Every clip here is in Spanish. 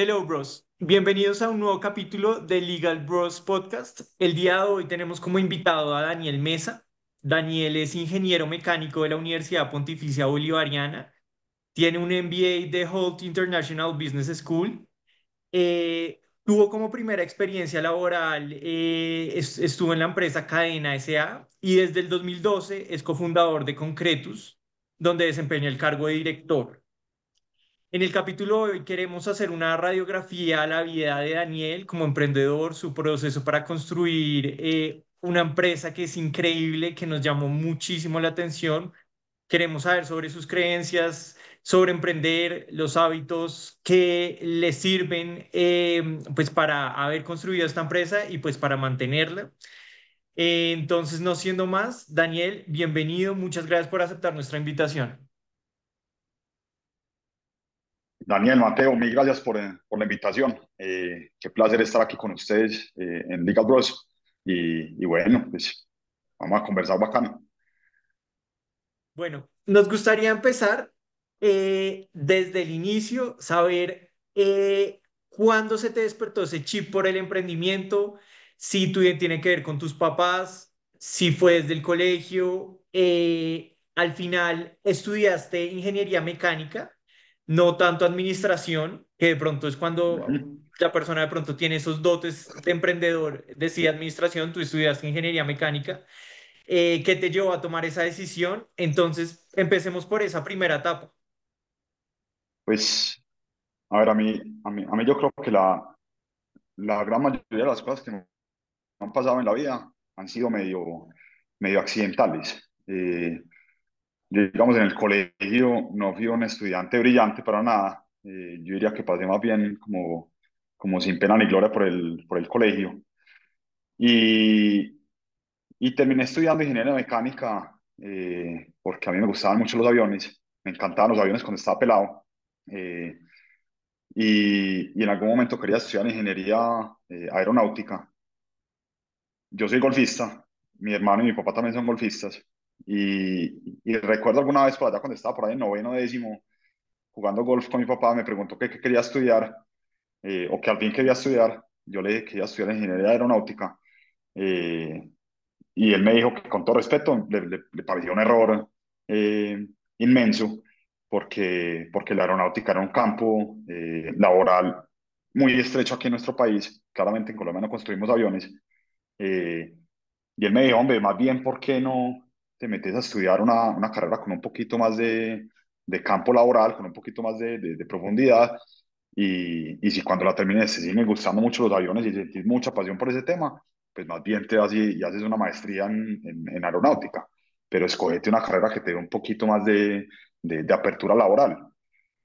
Hello, bros. Bienvenidos a un nuevo capítulo de Legal Bros Podcast. El día de hoy tenemos como invitado a Daniel Mesa. Daniel es ingeniero mecánico de la Universidad Pontificia Bolivariana. Tiene un MBA de Holt International Business School. Eh, tuvo como primera experiencia laboral, eh, es- estuvo en la empresa Cadena S.A. y desde el 2012 es cofundador de Concretus, donde desempeña el cargo de director. En el capítulo de hoy queremos hacer una radiografía a la vida de Daniel como emprendedor, su proceso para construir eh, una empresa que es increíble, que nos llamó muchísimo la atención. Queremos saber sobre sus creencias, sobre emprender, los hábitos que le sirven eh, pues para haber construido esta empresa y pues para mantenerla. Eh, entonces, no siendo más, Daniel, bienvenido, muchas gracias por aceptar nuestra invitación. Daniel, Mateo, mil gracias por, la invitación. Eh, qué placer estar aquí con ustedes eh, en Legal Bros. Y, bueno, pues vamos a conversar bacano. Bueno, nos gustaría empezar eh, desde el inicio, saber cuándo se te despertó ese chip por el emprendimiento, si tú tiene que ver con tus papás, si fue desde el colegio, al final estudiaste ingeniería mecánica, no tanto administración, que de pronto es cuando la persona de pronto tiene esos dotes de emprendedor, decide administración, tú estudiaste ingeniería mecánica eh, ¿qué te llevó a tomar esa decisión? Entonces, empecemos por esa primera etapa. Pues, a ver, a mí, a mí, a mí yo creo que la, la gran mayoría de las cosas que me han pasado en la vida han sido medio, medio accidentales. Eh, digamos, en el colegio no fui un estudiante brillante para nada. Eh, yo diría que pasé más bien como, como sin pena ni gloria por el, por el colegio. Y, Y terminé estudiando ingeniería mecánica eh, porque a mí me gustaban mucho los aviones, me encantaban los aviones cuando estaba pelado. eh, y, y en algún momento quería estudiar ingeniería eh, aeronáutica. Yo soy golfista, mi hermano y mi papá también son golfistas. Y, y recuerdo alguna vez por allá cuando estaba por ahí en noveno décimo, jugando golf con mi papá, me preguntó qué, qué quería estudiar eh, o que al fin quería estudiar. Yo le dije que quería estudiar ingeniería aeronáutica. Eh, Y él me dijo que con todo respeto le, le, le pareció un error eh, inmenso porque, porque la aeronáutica era un campo eh, laboral muy estrecho aquí en nuestro país. Claramente en Colombia no construimos aviones. Eh, y él me dijo, hombre, más bien, ¿por qué no te metes a estudiar una, una carrera con un poquito más de, de campo laboral, con un poquito más de, de, de profundidad? Y, y si cuando la termines te siguen gustando mucho los aviones y sentís mucha pasión por ese tema, pues más bien te vas y, y haces una maestría en, en, en, aeronáutica. Pero escogete una carrera que te dé un poquito más de, apertura laboral.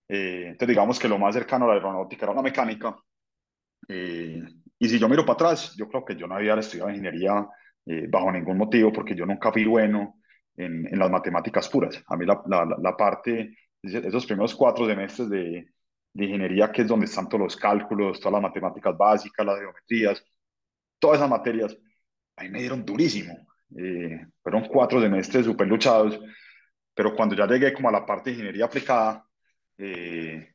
Eh, entonces, digamos que lo más cercano a la aeronáutica era la mecánica. Eh, y si yo miro para atrás, yo creo que yo no había estudiado ingeniería eh, bajo ningún motivo, porque yo nunca fui bueno en, en las matemáticas puras. A mí la, la, la, parte, esos primeros cuatro semestres de, de ingeniería, que es donde están todos los cálculos, todas las matemáticas básicas, las geometrías, todas esas materias, a mí me dieron durísimo. Eh, fueron cuatro semestres súper luchados, pero cuando ya llegué como a la parte de ingeniería aplicada, eh,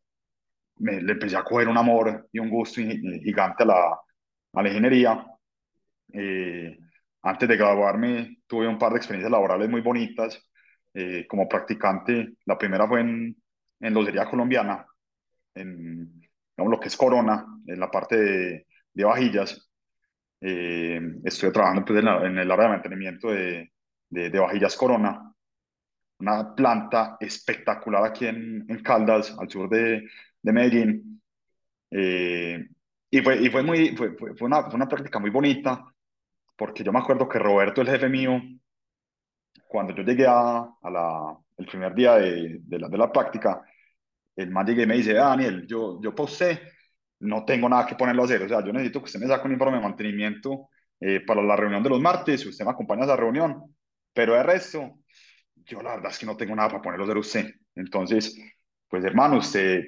me, le empecé a coger un amor y un gusto gigante a la, a la ingeniería. Eh, antes de graduarme tuve un par de experiencias laborales muy bonitas. Eh, como practicante, la primera fue en, en locería colombiana, en digamos, lo que es Corona, en la parte de, de vajillas. Eh, estoy trabajando pues, en, la, en, el área de mantenimiento de, de, de, vajillas Corona, una planta espectacular aquí en, en Caldas, al sur de Medellín. Eh, y fue, y fue, muy, fue, fue, una, fue una práctica muy bonita, porque yo me acuerdo que Roberto, el jefe mío, cuando yo llegué a, a la, el primer día de, de, la, de la práctica, el man llegué y me dice, Daniel, yo, yo usted no tengo nada que ponerlo a hacer, o sea, yo necesito que usted me saque un informe de mantenimiento eh, para la reunión de los martes, usted me acompaña a esa reunión, pero de resto, yo la verdad es que no tengo nada para ponerlo a hacer usted. Entonces, pues hermano, usted,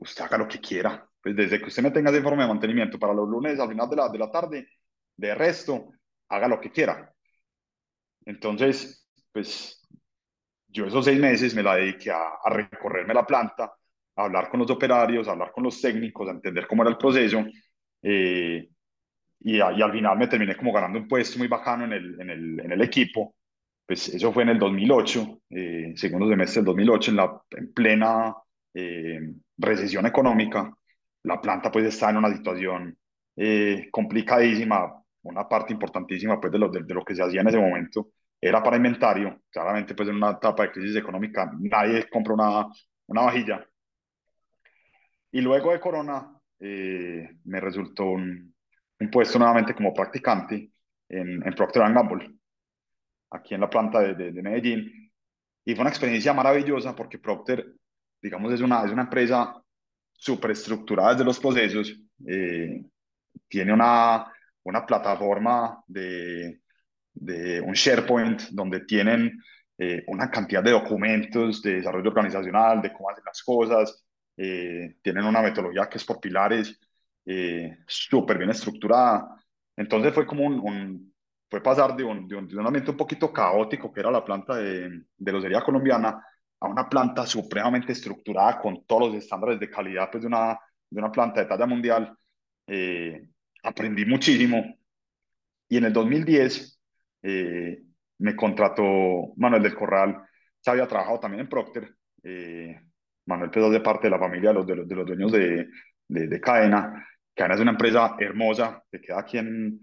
usted haga lo que quiera. Pues desde que usted me tenga ese informe de mantenimiento para los lunes al final de la, de la tarde, de resto, haga lo que quiera. Entonces, pues yo esos seis meses me la dediqué a, a recorrerme la planta, hablar con los operarios, hablar con los técnicos, a entender cómo era el proceso. Eh, y, y, al final me terminé como ganando un puesto muy bacano en el, en el, en el equipo. Pues eso fue en el 2008, eh, segundo semestre del 2008, en, la, en plena eh, recesión económica. La planta pues está en una situación eh, complicadísima, una parte importantísima pues de lo, de, de lo que se hacía en ese momento era para inventario. Claramente, pues en una etapa de crisis económica, nadie compra una, una vajilla. Y luego de Corona, eh, me resultó un, un, puesto nuevamente como practicante en, en Procter Gamble, aquí en la planta de, de, de, Medellín. Y fue una experiencia maravillosa porque Procter, digamos, es una, es una empresa súper estructurada desde los procesos. Eh, tiene una, una plataforma de, de un SharePoint donde tienen eh, una cantidad de documentos de desarrollo organizacional, de cómo hacen las cosas, eh, tienen una metodología que es por pilares, eh, súper bien estructurada. Entonces fue como un, un fue pasar de un, de un, de, un, ambiente un poquito caótico, que era la planta de, de losería colombiana, a una planta supremamente estructurada con todos los estándares de calidad pues, de, una, de una planta de talla mundial. Aprendí muchísimo. Y en el 2010 eh, me contrató Manuel del Corral, se había trabajado también en Procter. Eh, Manuel quedó de parte de la familia de los, de los, de los dueños de, de, de, Cadena. Cadena es una empresa hermosa que queda aquí en,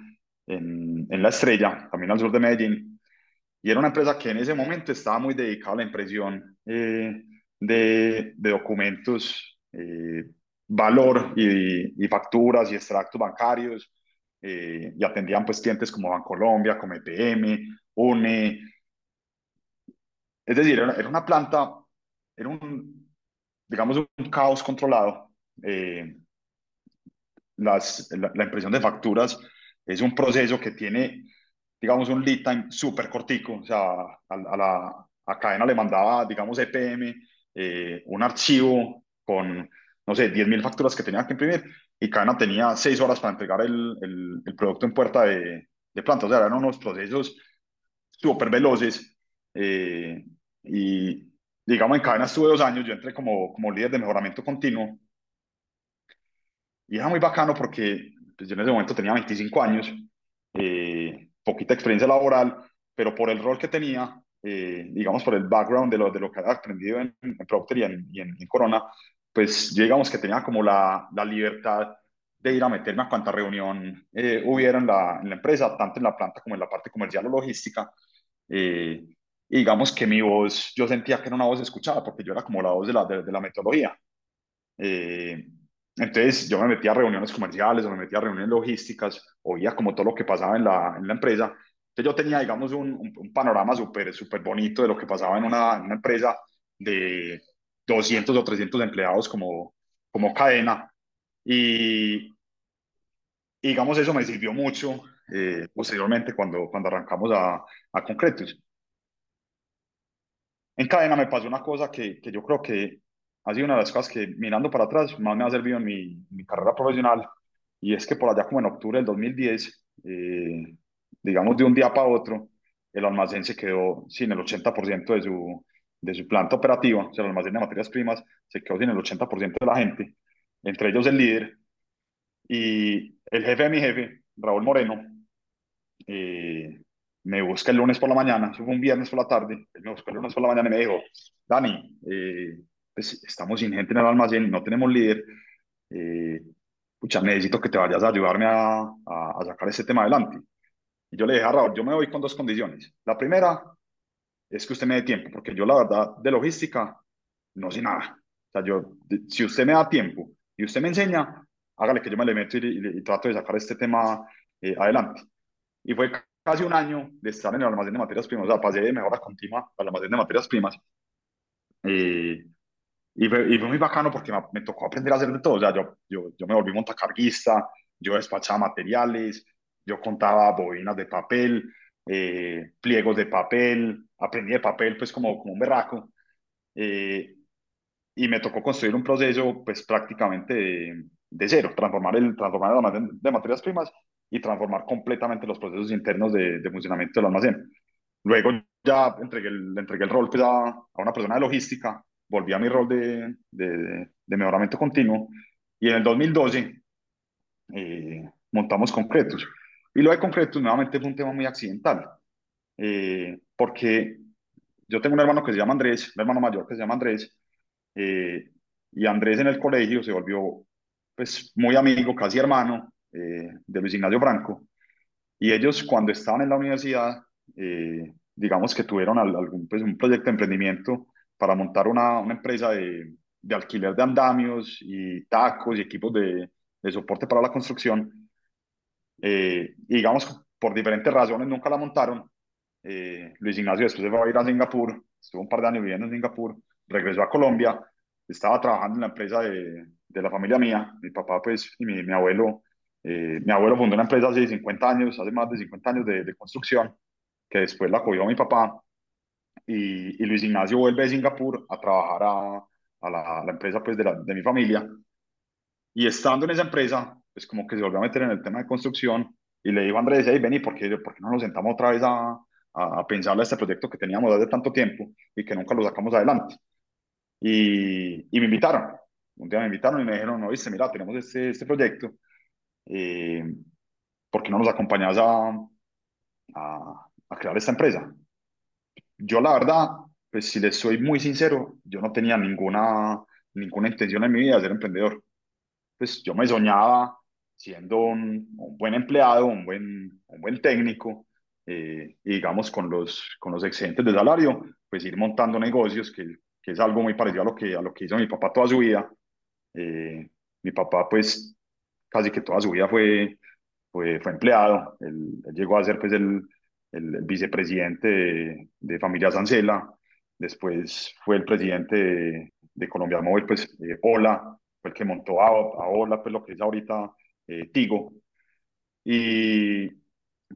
en, en, La Estrella, también al sur de Medellín. Y era una empresa que en ese momento estaba muy dedicada a la impresión eh, de, de, documentos, eh, valor y, y, facturas y extractos bancarios eh, y atendían pues clientes como Bancolombia, como EPM, UNE. Es decir, era, era una planta, era un, digamos, un caos controlado. Eh, las, la, la, impresión de facturas es un proceso que tiene, digamos, un lead time súper cortico. O sea, a, a, la a cadena le mandaba, digamos, EPM, eh, un archivo con, no sé, 10.000 facturas que tenía que imprimir y Cadena tenía seis horas para entregar el, el, el producto en puerta de, de, planta. O sea, eran unos procesos súper veloces. Eh, y digamos, en Cadena estuve dos años, yo entré como, como líder de mejoramiento continuo. Y era muy bacano porque pues, yo en ese momento tenía 25 años, eh, poquita experiencia laboral, pero por el rol que tenía, eh, digamos, por el background de lo, de lo que había aprendido en, en Procter y en, y en, en Corona, pues yo digamos que tenía como la, la libertad de ir a meterme a cuanta reunión eh, hubiera en la, en la, empresa, tanto en la planta como en la parte comercial o logística. Eh, y digamos que mi voz, yo sentía que era una voz escuchada, porque yo era como la voz de la, de, de la metodología. Eh, entonces yo me metía a reuniones comerciales o me metía a reuniones logísticas, oía como todo lo que pasaba en la, en la empresa. Entonces yo tenía, digamos, un, un, un panorama súper súper bonito de lo que pasaba en una, en una empresa de 200 o 300 empleados como, como cadena. Y, digamos, eso me sirvió mucho eh, posteriormente cuando, cuando arrancamos a, a Concretos. En cadena me pasó una cosa que, que, yo creo que ha sido una de las cosas que mirando para atrás más me ha servido en mi, mi carrera profesional y es que por allá como en octubre del 2010, eh, digamos de un día para otro, el almacén se quedó sin el 80% de su, de su planta operativa, o sea, el almacén de materias primas, se quedó sin el 80% de la gente, entre ellos el líder, y el jefe de mi jefe, Raúl Moreno, eh, me busca el lunes por la mañana, eso fue un viernes por la tarde, me buscó el lunes por la mañana y me dijo, Dani, eh, pues estamos sin gente en el almacén, no tenemos líder, eh, pucha, necesito que te vayas a ayudarme a, a, a sacar este tema adelante. Y yo le dije a Raúl, yo me voy con dos condiciones. La primera, es que usted me dé tiempo, porque yo la verdad de logística no sé nada. O sea, yo, si usted me da tiempo y usted me enseña, hágale que yo me le meto y, y, y trato de sacar este tema eh, adelante. Y fue casi un año de estar en el almacén de materias primas, o sea, pasé de mejora continua al almacén de materias primas. Eh, y, fue, y, fue, muy bacano porque me, me, tocó aprender a hacer de todo. O sea, yo, yo, yo me volví montacarguista, yo despachaba materiales, yo contaba bobinas de papel, eh, pliegos de papel, aprendí de papel pues como, como un berraco eh, y me tocó construir un proceso pues prácticamente de, de cero, transformar el, transformar el almacén de materias primas y transformar completamente los procesos internos de, de funcionamiento del almacén. Luego ya entregué el, entregué el rol pues, a, a, una persona de logística, volví a mi rol de, de, de mejoramiento continuo y en el 2012 eh, montamos concretos. Y lo de concretos nuevamente fue un tema muy accidental, eh, porque yo tengo un hermano que se llama Andrés, un hermano mayor que se llama Andrés, eh, y Andrés en el colegio se volvió pues muy amigo, casi hermano de Luis Ignacio Franco. Y ellos cuando estaban en la universidad, digamos que tuvieron algún, pues, un proyecto de emprendimiento para montar una, una empresa de, de, alquiler de andamios y tacos y equipos de, de soporte para la construcción. Eh, y digamos, por diferentes razones nunca la montaron. Eh, Luis Ignacio después se fue a ir a Singapur, estuvo un par de años viviendo en Singapur, regresó a Colombia, estaba trabajando en la empresa de, de la familia mía, mi papá pues y mi, mi abuelo. Eh, mi abuelo fundó una empresa hace 50 años, hace más de 50 años de, de construcción, que después la cogió mi papá y, y, Luis Ignacio vuelve de Singapur a trabajar a, a, la, la, empresa pues, de, la, de mi familia. Y estando en esa empresa, pues como que se volvió a meter en el tema de construcción y le dijo a Andrés, hey, vení, ¿por qué, ¿por qué no nos sentamos otra vez a, a, a pensar este proyecto que teníamos desde tanto tiempo y que nunca lo sacamos adelante? Y, y me invitaron. Un día me invitaron y me dijeron, no, viste, mira, tenemos este, este proyecto, eh, ¿por qué no nos acompañas a, a, a crear esta empresa? yo la verdad, pues si les soy muy sincero, yo no tenía ninguna, ninguna intención en mi vida de ser emprendedor. Pues yo me soñaba siendo un, un buen empleado, un buen, un buen técnico, eh, y digamos con los, con los excedentes de salario, pues ir montando negocios, que, que, es algo muy parecido a lo que, a lo que hizo mi papá toda su vida. Eh, mi papá pues casi que toda su vida fue, fue, fue empleado, él, él llegó a ser pues el el, vicepresidente de, de, Familia Sancela, después fue el presidente de, de Colombia Móvil, pues eh, Ola, fue el que montó a, a, Ola, pues lo que es ahorita eh, Tigo. Y,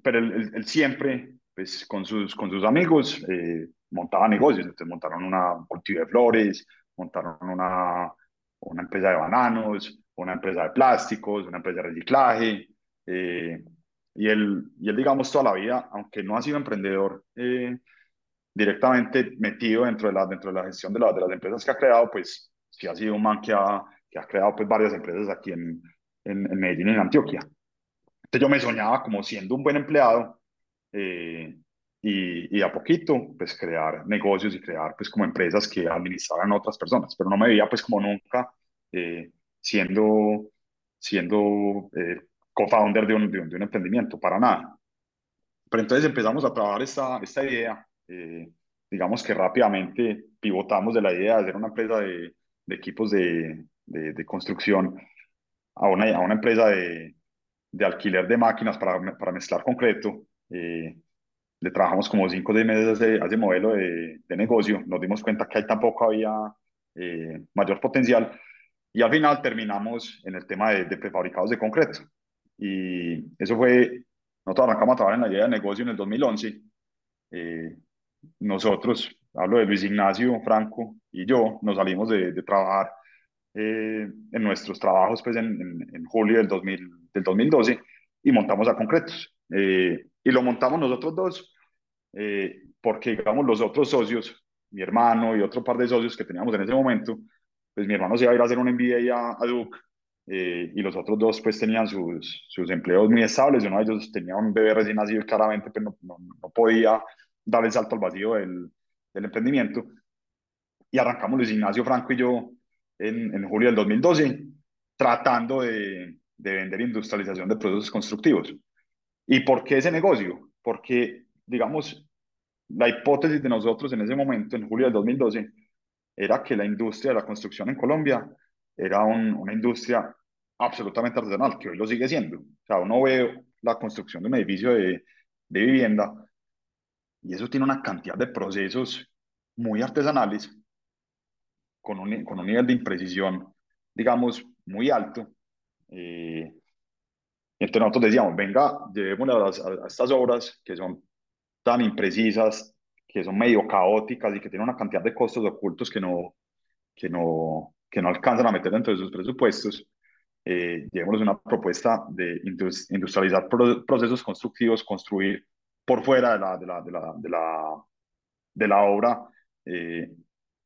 pero él, él, siempre, pues con sus, con sus amigos, eh, montaba negocios, entonces montaron una cultivo de flores, montaron una, una empresa de bananos, una empresa de plásticos, una empresa de reciclaje, eh, y él, y él, digamos, toda la vida, aunque no ha sido emprendedor eh, directamente metido dentro de, la, dentro de la gestión de, la, de las empresas que ha creado, pues sí ha sido un man que ha, que ha creado pues, varias empresas aquí en, en, en Medellín, en Antioquia. Entonces yo me soñaba como siendo un buen empleado eh, y, y, a poquito pues crear negocios y crear pues como empresas que administraran otras personas, pero no me veía pues como nunca eh, siendo, siendo eh, co-founder de un, de, un, de un, emprendimiento, para nada. Pero entonces empezamos a trabajar esta, esta idea, eh, digamos que rápidamente pivotamos de la idea de hacer una empresa de, de equipos de, de, construcción a una, a una empresa de, alquiler de máquinas para, para mezclar concreto. Eh, le trabajamos como cinco o seis meses a ese, modelo de, negocio, nos dimos cuenta que ahí tampoco había eh, mayor potencial y al final terminamos en el tema de, de prefabricados de concreto. Y eso fue, nosotros arrancamos a trabajar en la idea de negocio en el 2011. Eh, nosotros, hablo de Luis Ignacio, Franco y yo, nos salimos de, de trabajar eh, en nuestros trabajos pues en, en, en julio del, 2000, del 2012 y montamos a concretos. Eh, y lo montamos nosotros dos eh, porque, digamos, los otros socios, mi hermano y otro par de socios que teníamos en ese momento, pues mi hermano se iba a ir a hacer un MBA a, a Duke eh, y los otros dos pues tenían sus, sus empleos muy estables, uno de ellos tenía un bebé recién nacido y claramente pues, no, no, no, podía dar el salto al vacío del, del, emprendimiento. Y arrancamos Luis Ignacio Franco y yo en, en julio del 2012 tratando de, de vender industrialización de productos constructivos. ¿Y por qué ese negocio? Porque, digamos, la hipótesis de nosotros en ese momento, en julio del 2012, era que la industria de la construcción en Colombia era un, una industria absolutamente artesanal, que hoy lo sigue siendo. O sea, uno ve la construcción de un edificio de, de vivienda y eso tiene una cantidad de procesos muy artesanales con un, con un nivel de imprecisión, digamos, muy alto. Eh, entonces nosotros decíamos, venga, llevémosle a, a, estas obras que son tan imprecisas, que son medio caóticas y que tienen una cantidad de costos ocultos que no, que no, que no alcanzan a meter dentro de sus presupuestos, eh, llevemos una propuesta de industrializar procesos constructivos, construir por fuera de la, de la, de la, de la, de la obra eh,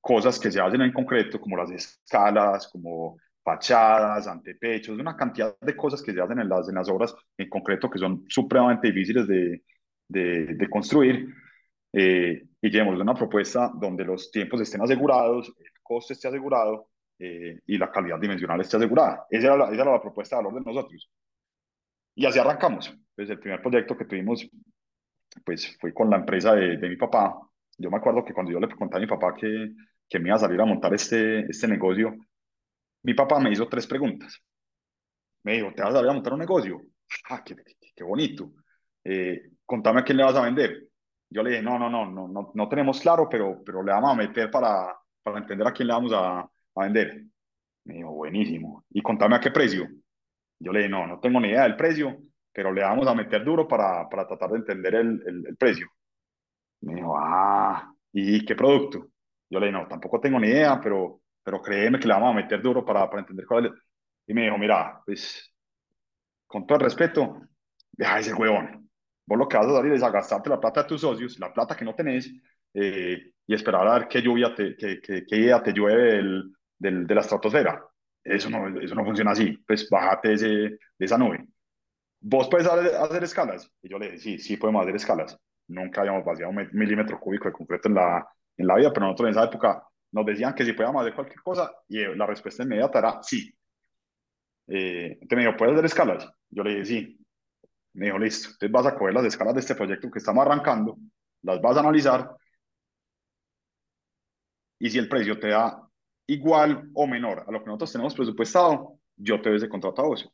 cosas que se hacen en concreto, como las escalas, como fachadas, antepechos, una cantidad de cosas que se hacen en las, en las obras en concreto que son supremamente difíciles de, de, de construir. Eh, y llevemos una propuesta donde los tiempos estén asegurados, el coste esté asegurado eh, y la calidad dimensional esté asegurada. Esa era, la, esa era la propuesta de valor de nosotros. Y así arrancamos. Pues el primer proyecto que tuvimos pues fue con la empresa de, de mi papá. Yo me acuerdo que cuando yo le conté a mi papá que, que me iba a salir a montar este, este negocio, mi papá me hizo tres preguntas. Me dijo, ¿te vas a salir a montar un negocio? Ah, qué, qué, qué bonito. Eh, contame a quién le vas a vender. Yo le dije, no, no, no, no, no, no tenemos claro, pero, pero le vamos a meter para, para entender a quién le vamos a, a vender. Me dijo, buenísimo. ¿Y contame a qué precio? Yo le dije, no, no tengo ni idea del precio, pero le vamos a meter duro para, para tratar de entender el, el, el precio. Me dijo, ah, ¿y qué producto? Yo le dije, no, tampoco tengo ni idea, pero, pero créeme que le vamos a meter duro para, para entender cuál es. Y me dijo, mira, pues, con todo el respeto, deja ese huevón. Vos lo que vas a salir es a gastarte la plata de tus socios, la plata que no tenés, eh, y esperar a ver qué lluvia, te, qué, qué, qué idea te llueve del, del, de la estratosfera. Eso no, eso no funciona así. Pues bájate ese, de esa nube. ¿Vos puedes hacer escalas? Y yo le dije, sí, sí podemos hacer escalas. Nunca habíamos vaciado un milímetro cúbico de concreto en la, en la vida, pero nosotros en esa época nos decían que si podíamos hacer cualquier cosa y la respuesta inmediata era sí. Eh, entonces me dijo, ¿puedes hacer escalas? Yo le dije, sí. Me dijo, listo. Entonces vas a coger las escalas de este proyecto que estamos arrancando, las vas a analizar y si el precio te da igual o menor a lo que nosotros tenemos presupuestado, yo te doy ese contrato a vos.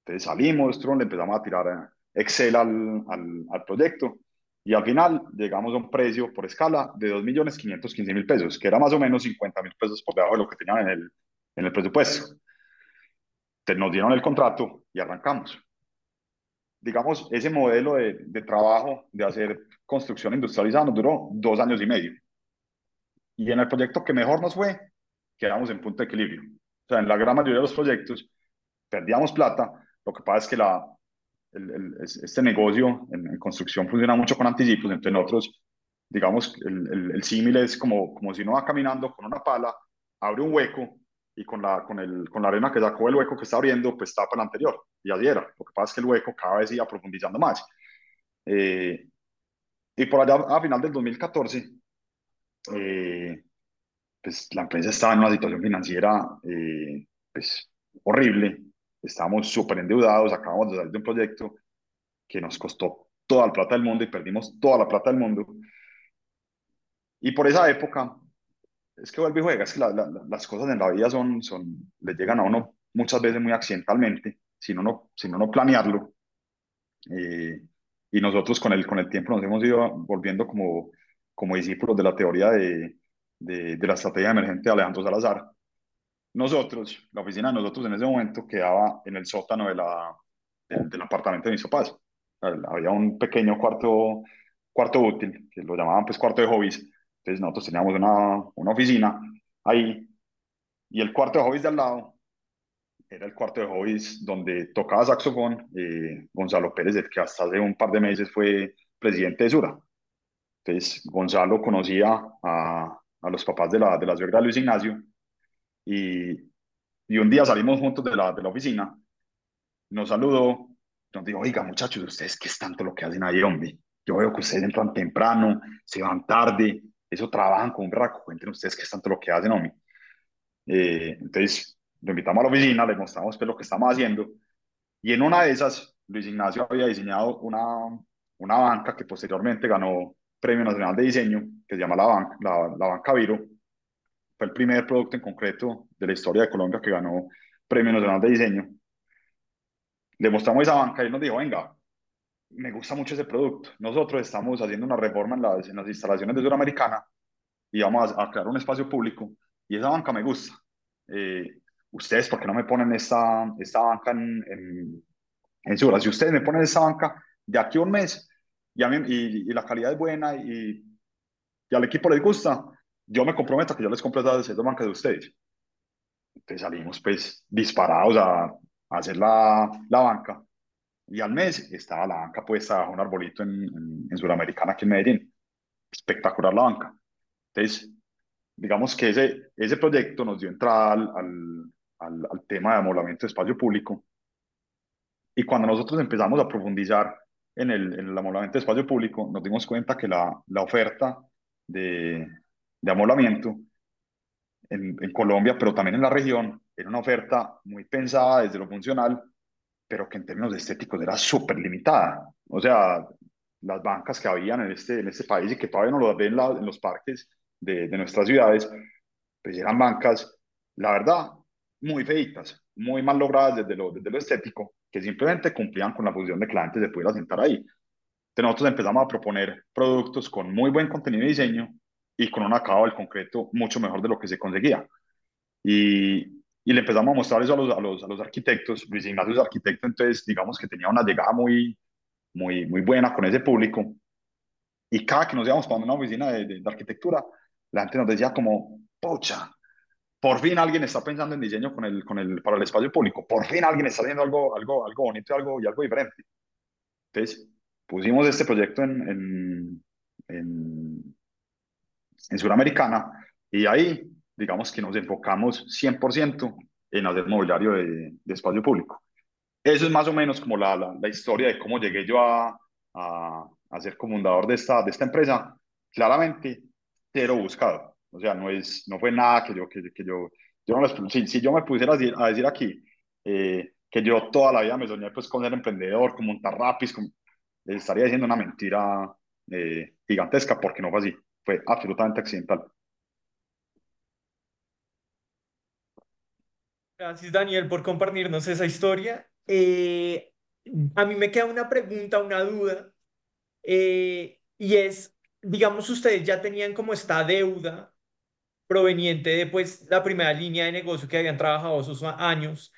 Entonces salimos, le empezamos a tirar Excel al, al, al, proyecto y al final llegamos a un precio por escala de 2.515.000 pesos, que era más o menos 50.000 pesos por debajo de lo que tenían en el, en el presupuesto. Entonces nos dieron el contrato y arrancamos. Digamos, ese modelo de, de trabajo de hacer construcción industrializada nos duró dos años y medio. Y en el proyecto que mejor nos fue, quedamos en punto de equilibrio. O sea, en la gran mayoría de los proyectos perdíamos plata, lo que pasa es que la, el, el, este negocio en, en, construcción funciona mucho con anticipos, entre nosotros, digamos, el, el símil es como, como si uno va caminando con una pala, abre un hueco y con la, con, el, con la arena que sacó el hueco que está abriendo, pues tapa el anterior. Y así era. Lo que pasa es que el hueco cada vez iba profundizando más. Eh, y por allá, a final del 2014, eh, pues la empresa estaba en una situación financiera eh, pues, horrible estábamos súper endeudados, acabamos de salir de un proyecto que nos costó toda la plata del mundo y perdimos toda la plata del mundo. Y por esa época, es que vuelve y juega, es que la, la, las cosas en la vida son, son, le llegan a uno muchas veces muy accidentalmente, sin uno, sin uno planearlo. Eh, y nosotros con el, con el tiempo nos hemos ido volviendo como, como discípulos de la teoría de, de, de la estrategia emergente de Alejandro Salazar, nosotros, la oficina de nosotros en ese momento quedaba en el sótano de la, del, del apartamento de mis papás. Había un pequeño cuarto, cuarto útil, que lo llamaban pues cuarto de hobbies. Entonces nosotros teníamos una, una oficina ahí y el cuarto de hobbies de al lado era el cuarto de hobbies donde tocaba saxofón eh, Gonzalo Pérez, el que hasta hace un par de meses fue presidente de Sura. Entonces Gonzalo conocía a, a los papás de la, de la suegra de Luis Ignacio y, y un día salimos juntos de la, de la oficina, nos saludó, nos dijo, oiga muchachos, ¿ustedes qué es tanto lo que hacen ahí, hombre? Yo veo que ustedes entran temprano, se van tarde, eso trabajan con un braco, cuenten ustedes qué es tanto lo que hacen, hombre. Eh, entonces, lo invitamos a la oficina, le mostramos pues, lo que estamos haciendo, y en una de esas, Luis Ignacio había diseñado una, una banca que posteriormente ganó Premio Nacional de Diseño, que se llama la, banca, la, la Banca Viro, fue el primer producto en concreto de la historia de Colombia que ganó Premio Nacional de Diseño. Le mostramos esa banca y él nos dijo, venga, me gusta mucho ese producto. Nosotros estamos haciendo una reforma en las, en las instalaciones de Suramericana y vamos a, a, crear un espacio público y esa banca me gusta. Eh, ustedes, ¿por qué no me ponen esta, esta banca en, en, en Sura? Si ustedes me ponen esta banca de aquí a un mes y, a mí, y, y la calidad es buena y, y al equipo les gusta, yo me comprometo a que yo les compre esas dos bancas de ustedes. Entonces salimos pues disparados a, a hacer la, la, banca y al mes estaba la banca puesta bajo un arbolito en, en, en Suramericana aquí en Medellín. Espectacular la banca. Entonces digamos que ese, ese proyecto nos dio entrada al, al, al tema de amoblamiento de espacio público. Y cuando nosotros empezamos a profundizar en el, en el amoblamiento de espacio público, nos dimos cuenta que la, la oferta de, de amoblamiento en, Colombia, pero también en la región, era una oferta muy pensada desde lo funcional, pero que en términos estéticos era súper limitada. O sea, las bancas que habían en este, en este país y que todavía no lo ven en, los parques de, de, nuestras ciudades, pues eran bancas, la verdad, muy feitas, muy mal logradas desde lo, desde lo estético, que simplemente cumplían con la función de que la gente se pudiera sentar ahí. Entonces nosotros empezamos a proponer productos con muy buen contenido y diseño y con un acabado del concreto mucho mejor de lo que se conseguía. Y, y le empezamos a mostrar eso a los, a los, a los arquitectos. Luis Ignacio es arquitecto, entonces digamos que tenía una llegada muy, muy, muy buena con ese público. Y cada que nos íbamos para una oficina de, de, de arquitectura, la gente nos decía como, pocha, por fin alguien está pensando en diseño con el, con el, para el espacio público, por fin alguien está haciendo algo, algo, algo bonito y algo, y algo diferente. Entonces, pusimos este proyecto en, en, en, en Suramericana y ahí, digamos que nos enfocamos 100% en hacer mobiliario de, de, espacio público. Eso es más o menos como la, la, la historia de cómo llegué yo a, a, a ser cofundador de esta, de esta empresa. Claramente, cero buscado o sea, no, es, no fue nada que yo, que, que yo, yo no si, si, yo me pusiera a decir, a decir aquí eh, que yo toda la vida me soñé pues con ser emprendedor, con montar rapis, con, estaría diciendo una mentira eh, gigantesca porque no fue así, fue absolutamente accidental. Gracias, Daniel, por compartirnos esa historia. Eh, a mí me queda una pregunta, una duda, eh, y es, digamos, ustedes ya tenían como esta deuda proveniente de pues, la primera línea de negocio que habían trabajado esos años.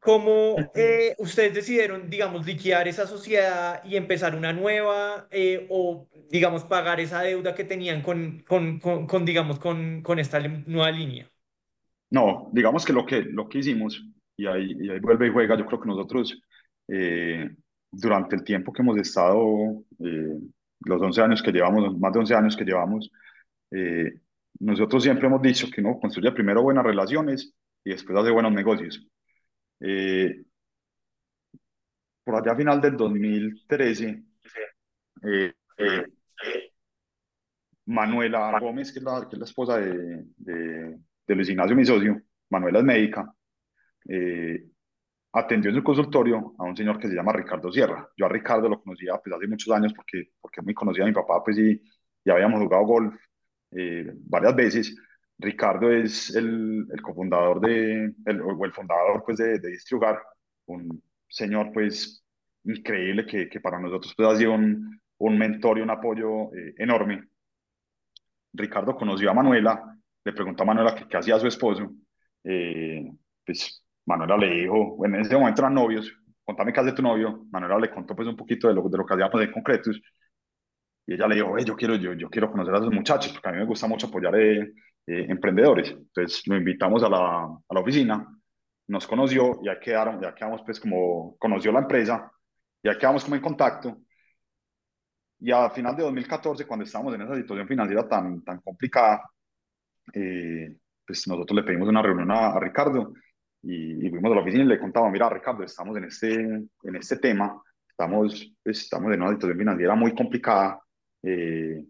¿Cómo eh, ustedes decidieron, digamos, liquidar esa sociedad y empezar una nueva eh, o, digamos, pagar esa deuda que tenían con, con, con, con digamos, con, con esta nueva línea? No, digamos que lo que, lo que hicimos, y ahí, y ahí vuelve y juega, yo creo que nosotros, eh, durante el tiempo que hemos estado, eh, los 11 años que llevamos, más de 11 años que llevamos, nosotros siempre hemos dicho que uno construye primero buenas relaciones y después hace buenos negocios. Eh, por allá a final del 2013, eh, eh, Manuela Gómez, que es la, que es la esposa de, de, de, Luis Ignacio, mi socio, Manuela es médica, eh, atendió en su consultorio a un señor que se llama Ricardo Sierra. Yo a Ricardo lo conocía pues, hace muchos años porque, porque me conocía a mi papá pues, y, y habíamos jugado golf eh, varias veces. Ricardo es el, el cofundador de, el, o el fundador pues de, de Distribugar, un señor pues increíble que, que para nosotros pues ha sido un, un mentor y un apoyo eh, enorme. Ricardo conoció a Manuela, le preguntó a Manuela qué, hacía su esposo, eh, pues Manuela le dijo, bueno, en ese momento eran novios, contame qué hace tu novio, Manuela le contó pues un poquito de lo, de lo que hacíamos en concretos, y ella le dijo, yo quiero, yo, yo quiero conocer a esos muchachos, porque a mí me gusta mucho apoyar eh, eh, emprendedores. Entonces lo invitamos a la, a la oficina, nos conoció, ya quedaron, ya quedamos pues como, conoció la empresa, ya quedamos como en contacto. Y a final de 2014, cuando estábamos en esa situación financiera tan, tan complicada, eh, pues nosotros le pedimos una reunión a, a Ricardo y, y, fuimos a la oficina y le contaba, mira Ricardo, estamos en este, en este tema, estamos, pues, estamos en una situación financiera muy complicada, eh,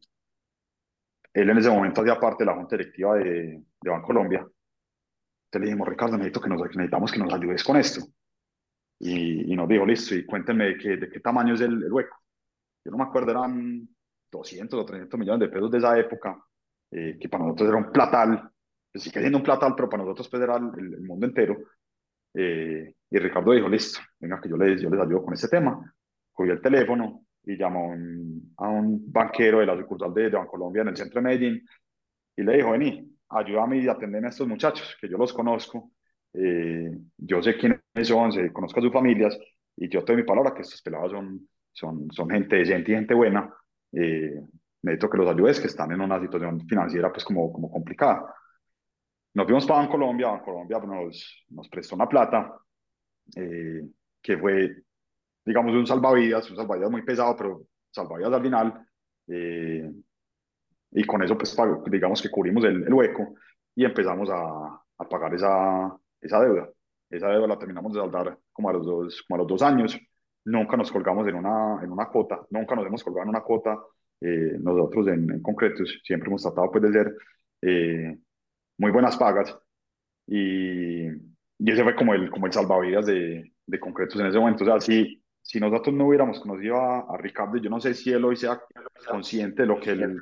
él en ese momento hacía parte de la junta directiva de, de Bancolombia. Entonces le dijimos, Ricardo, necesito que nos, necesitamos que nos ayudes con esto. Y, y nos dijo, listo, y cuéntenme de qué, de qué tamaño es el, el, hueco. Yo no me acuerdo, eran 200 o 300 millones de pesos de esa época, eh, que para nosotros era un platal, pues sigue siendo un platal, pero para nosotros pues era el, el mundo entero. Eh, y Ricardo dijo, listo, venga, que yo les, yo les ayudo con ese tema. Cogió el teléfono, y llamó un, a un banquero de la sucursal de, de Bancolombia en el centro de Medellín y le dijo, vení, ayúdame y atendeme a estos muchachos, que yo los conozco, eh, yo sé quiénes son, sé, conozco a sus familias y yo tengo mi palabra que estos pelados son, son, son gente decente y gente buena, eh, necesito que los ayudes, que están en una situación financiera pues como, como complicada. Nos fuimos para Bancolombia, Bancolombia nos, nos prestó una plata, eh, que fue digamos, un salvavidas, un salvavidas muy pesado, pero salvavidas al final. Eh, y con eso, pues, digamos que cubrimos el, el hueco y empezamos a, a, pagar esa, esa deuda. Esa deuda la terminamos de saldar como a los dos, como a los dos años. Nunca nos colgamos en una, en una cuota, nunca nos hemos colgado en una cuota. Eh, nosotros en, en concretos siempre hemos tratado pues, de ser eh, muy buenas pagas y, y, ese fue como el, como el salvavidas de, de concretos en ese momento. O sea, si, si nosotros no hubiéramos conocido a, a Ricardo, yo no sé si él hoy sea consciente de lo que él,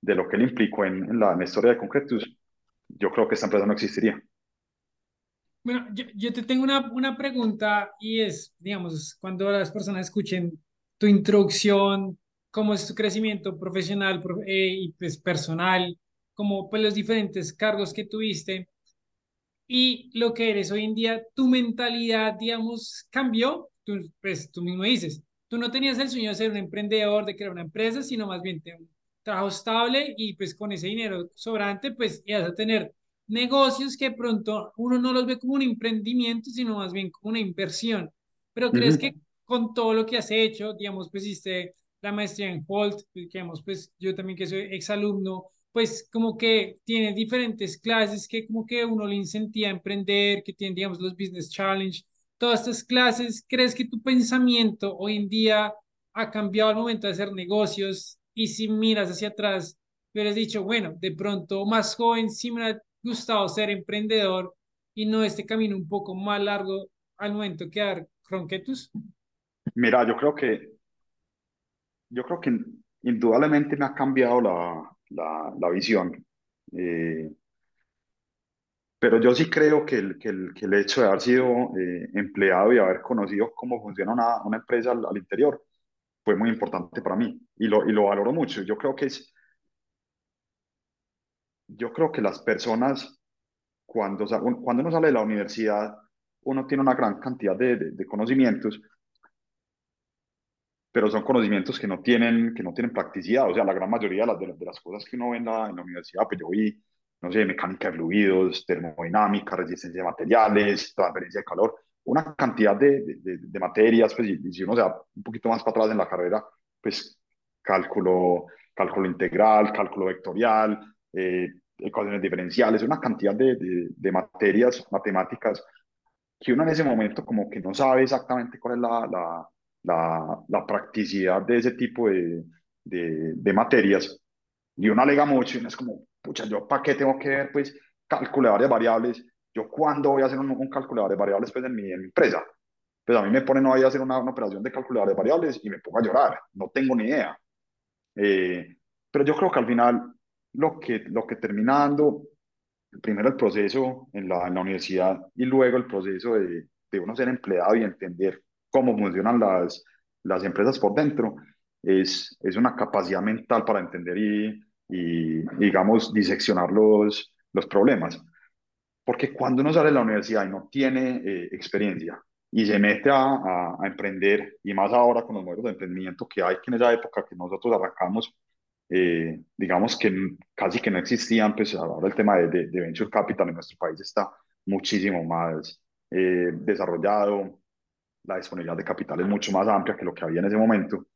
de lo que él implicó en, en, la, en la historia de concretos, yo creo que esta empresa no existiría. Bueno, yo, yo, te tengo una, una pregunta y es, digamos, cuando las personas escuchen tu introducción, cómo es tu crecimiento profesional eh, y pues personal, como pues los diferentes cargos que tuviste y lo que eres hoy en día, tu mentalidad, digamos, cambió, tú, pues tú mismo dices, tú no tenías el sueño de ser un emprendedor, de crear una empresa, sino más bien un trabajo estable y pues con ese dinero sobrante, pues ibas a tener negocios que pronto uno no los ve como un emprendimiento, sino más bien como una inversión. Pero crees uh -huh. que con todo lo que has hecho, digamos, pues hiciste la maestría en Holt, digamos, pues yo también que soy exalumno, pues como que tiene diferentes clases que como que uno le incentiva a emprender, que tiene, digamos, los Business Challenge, todas estas clases, ¿crees que tu pensamiento hoy en día ha cambiado al momento de hacer negocios? Y si miras hacia atrás, hubieras dicho, bueno, de pronto más joven sí me ha gustado ser emprendedor y no este camino un poco más largo al momento que dar cronquetus? Mira, yo creo que yo creo que indudablemente me ha cambiado la, la, la visión. Eh, pero yo sí creo que el, que el, que el hecho de haber sido eh, empleado y haber conocido cómo funciona una, una empresa al, al, interior fue muy importante para mí y lo, y lo valoro mucho. Yo creo que es, yo creo que las personas, cuando, cuando uno sale de la universidad, uno tiene una gran cantidad de, de, de conocimientos, pero son conocimientos que no tienen, que no tienen practicidad. O sea, la gran mayoría de las, de, las cosas que uno ve en la, en la universidad, pues yo vi, no sé, mecánica de fluidos, termodinámica, resistencia de materiales, transferencia de calor, una cantidad de, de, de materias, pues y, si uno se va un poquito más para atrás en la carrera, pues cálculo, cálculo integral, cálculo vectorial, eh, ecuaciones diferenciales, una cantidad de, de, materias matemáticas que uno en ese momento como que no sabe exactamente cuál es la, la, la, la practicidad de ese tipo de, materias. Y uno alega mucho y uno es como, pucha, ¿yo para qué tengo que ver pues varias variables? ¿Yo cuándo voy a hacer un, un cálculo de variables pues en mi, en mi empresa? Pues a mí me ponen hoy a hacer una, una operación de calculador de variables y me pongo a llorar, no tengo ni idea. Eh, pero yo creo que al final lo que, lo que termina dando, primero el proceso en la, en la universidad y luego el proceso de, de uno ser empleado y entender cómo funcionan las, las empresas por dentro, es, es una capacidad mental para entender y, y digamos, diseccionar los, los problemas. Porque cuando uno sale de la universidad y no tiene eh, experiencia y se mete a, a, a, emprender, y más ahora con los modelos de emprendimiento que hay, que en esa época que nosotros arrancamos, eh, digamos que casi que no existían, pues ahora el tema de, de, de venture capital en nuestro país está muchísimo más eh, desarrollado, la disponibilidad de capital es mucho más amplia que lo que había en ese momento.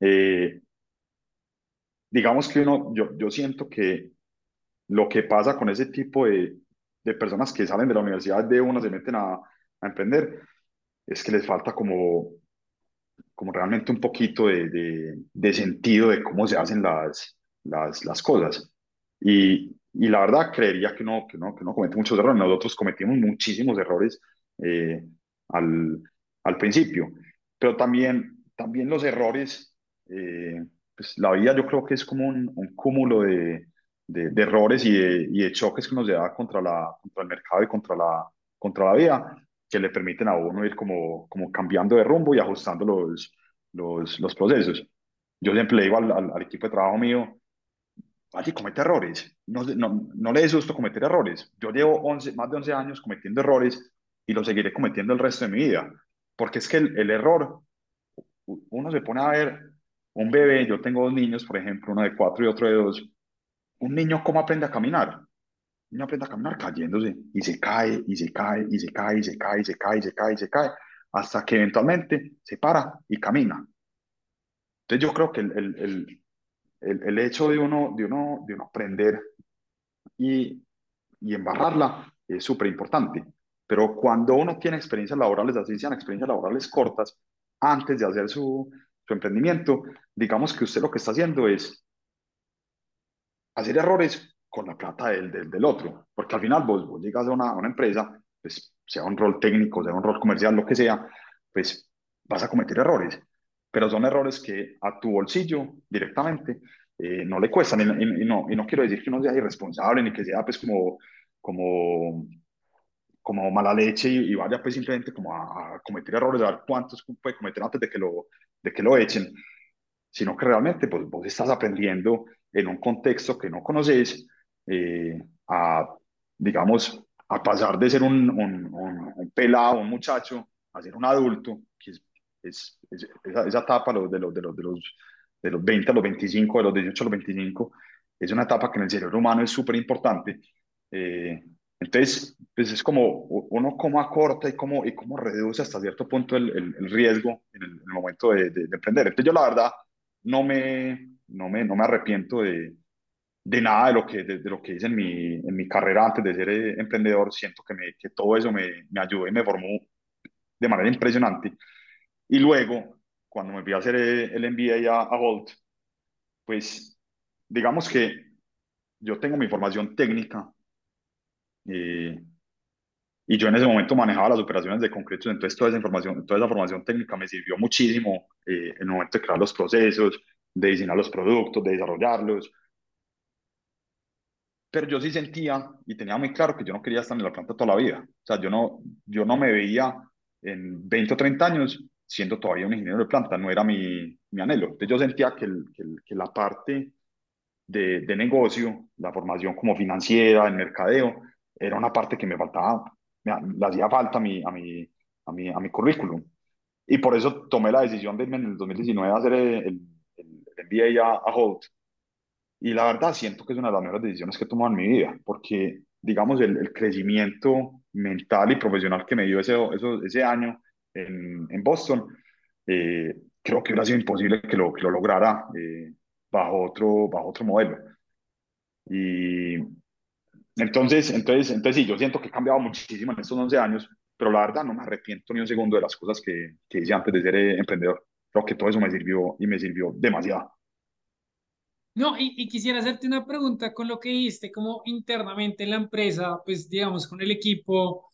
Eh, digamos que uno, yo, yo siento que lo que pasa con ese tipo de, de personas que salen de la universidad de una se meten a, a emprender es que les falta como como realmente un poquito de, de, sentido de cómo se hacen las, las, las cosas. Y, y, la verdad, creería que no, que, no, que no comete muchos errores. Nosotros cometimos muchísimos errores eh, al, al, principio, pero también, también los errores, eh, pues la vida yo creo que es como un, un cúmulo de, de, errores y de, y de choques que nos da contra, la, contra el mercado y contra la, contra la vida que le permiten a uno ir como, como cambiando de rumbo y ajustando los, los, los procesos. Yo siempre le digo al, al, al equipo de trabajo mío, allí comete errores, no, no, no le susto cometer errores. Yo llevo 11, más de 11 años cometiendo errores y lo seguiré cometiendo el resto de mi vida, porque es que el, el error, uno se pone a ver un bebé, yo tengo dos niños, por ejemplo, uno de cuatro y otro de dos, un niño cómo aprende a caminar, uno aprende a caminar cayéndose y se cae y se cae y se cae y se cae y se cae y se cae y se cae hasta que eventualmente se para y camina. Entonces yo creo que el, el, el, el hecho de uno, de, uno, de uno aprender y, y embarrarla es súper importante. Pero cuando uno tiene experiencias laborales, así sean experiencias laborales cortas, antes de hacer su, su emprendimiento, digamos que usted lo que está haciendo es hacer errores con la plata del, del, otro, porque al final vos, vos llegas a una, una empresa, pues sea un rol técnico, sea un rol comercial, lo que sea, pues vas a cometer errores, pero son errores que a tu bolsillo directamente eh, no le cuestan, y, y, no, y no quiero decir que uno sea irresponsable, ni que sea pues como, como, como mala leche y, y vaya pues simplemente como a, a, cometer errores, a ver cuántos puede cometer antes de que lo, de que lo echen, sino que realmente pues, vos estás aprendiendo en un contexto que no conoces eh, a, digamos, a pasar de ser un, un, un, un, pelado, un muchacho, a ser un adulto, que es, es, es esa, esa, etapa de los, de, los, de, los, de los 20 a los 25, de los 18 a los 25, es una etapa que en el cerebro humano es súper importante. Eh, entonces, pues es como uno como acorta y cómo, y cómo reduce hasta cierto punto el, el, el riesgo en el, en el momento de, de, de, emprender. Entonces yo la verdad no me, no me, no me arrepiento de, de nada de lo que, de, lo que hice en mi, en mi carrera antes de ser eh, emprendedor. Siento que, me, que todo eso me, me ayudó y me formó de manera impresionante. Y luego, cuando me fui a hacer eh, el MBA a, a Holt, pues digamos que yo tengo mi formación técnica eh, y yo en ese momento manejaba las operaciones de concretos, entonces toda esa información, toda esa formación técnica me sirvió muchísimo eh, en el momento de crear los procesos, de diseñar los productos, de desarrollarlos. Pero yo sí sentía y tenía muy claro que yo no quería estar en la planta toda la vida. O sea, yo no, yo no me veía en 20 o 30 años siendo todavía un ingeniero de planta, no era mi, mi anhelo. Entonces yo sentía que, el, que, el, que la parte de, de, negocio, la formación como financiera, el mercadeo, era una parte que me faltaba, me, le hacía falta a mi, a, mi, a, mi, a mi currículum. Y por eso tomé la decisión de irme en el 2019 a hacer el, el, el MBA a, a Holt. Y la verdad siento que es una de las mejores decisiones que he tomado en mi vida, porque digamos el, el crecimiento mental y profesional que me dio ese, ese, ese año en, en Boston, eh, creo que hubiera sido imposible que lo, que lo lograra eh, bajo, otro, bajo otro modelo. Y entonces, entonces, entonces sí, yo siento que he cambiado muchísimo en estos 11 años, pero la verdad no me arrepiento ni un segundo de las cosas que, que hice antes de ser eh, emprendedor. Creo que todo eso me sirvió y me sirvió demasiado. No, y, y, quisiera hacerte una pregunta con lo que dijiste, como internamente en la empresa, pues digamos, con el equipo,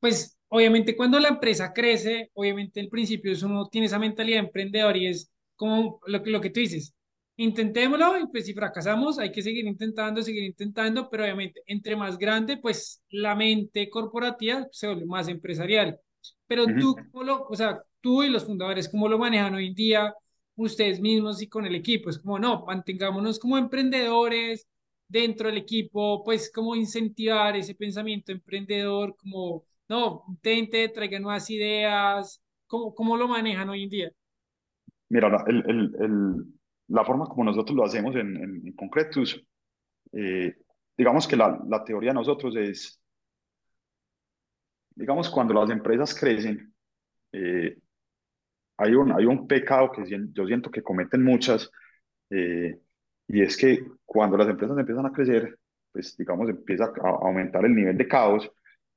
pues obviamente cuando la empresa crece, obviamente al principio eso uno tiene esa mentalidad de emprendedor y es como lo, lo que tú dices, intentémoslo y pues si fracasamos hay que seguir intentando, seguir intentando, pero obviamente entre más grande, pues la mente corporativa se vuelve más empresarial. Pero uh -huh. tú, ¿cómo lo, o sea, tú y los fundadores, ¿cómo lo manejan hoy en día ustedes mismos y con el equipo? Es como, no, mantengámonos como emprendedores dentro del equipo, pues como incentivar ese pensamiento emprendedor, como, no, intente, traiga nuevas ideas, ¿cómo, cómo lo manejan hoy en día? Mira, el, el, el la forma como nosotros lo hacemos en, en, eh, digamos que la, teoría de nosotros es, digamos, cuando las empresas crecen, eh, hay, un, hay un pecado que yo siento que cometen muchas, eh, y es que cuando las empresas empiezan a crecer, pues digamos, empieza a aumentar el nivel de caos,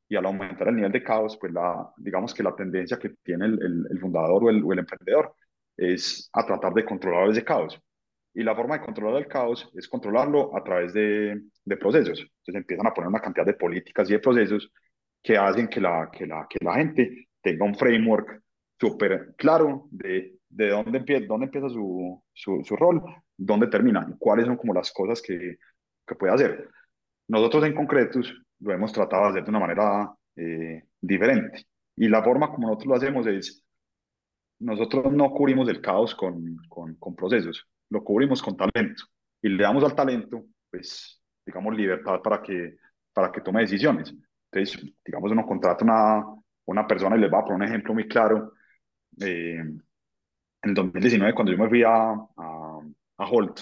y al aumentar el nivel de caos, pues la, digamos que la tendencia que tiene el, el, el fundador o el, o el emprendedor es a tratar de controlar ese caos. Y la forma de controlar el caos es controlarlo a través de, de, procesos. Entonces empiezan a poner una cantidad de políticas y de procesos que hacen que la, que la, que la gente tenga un framework súper claro de, de dónde, empieza, dónde empieza su, su, su, rol, dónde termina, y cuáles son como las cosas que, que puede hacer. Nosotros en concretos lo hemos tratado de hacer de una manera eh, diferente. Y la forma como nosotros lo hacemos es nosotros no cubrimos el caos con, con, con, procesos, lo cubrimos con talento y le damos al talento, pues, digamos, libertad para que, para que tome decisiones. Entonces, digamos, uno contrata una, una persona y les va a poner un ejemplo muy claro. Eh, en el 2019, cuando yo me fui a, a, a Holt,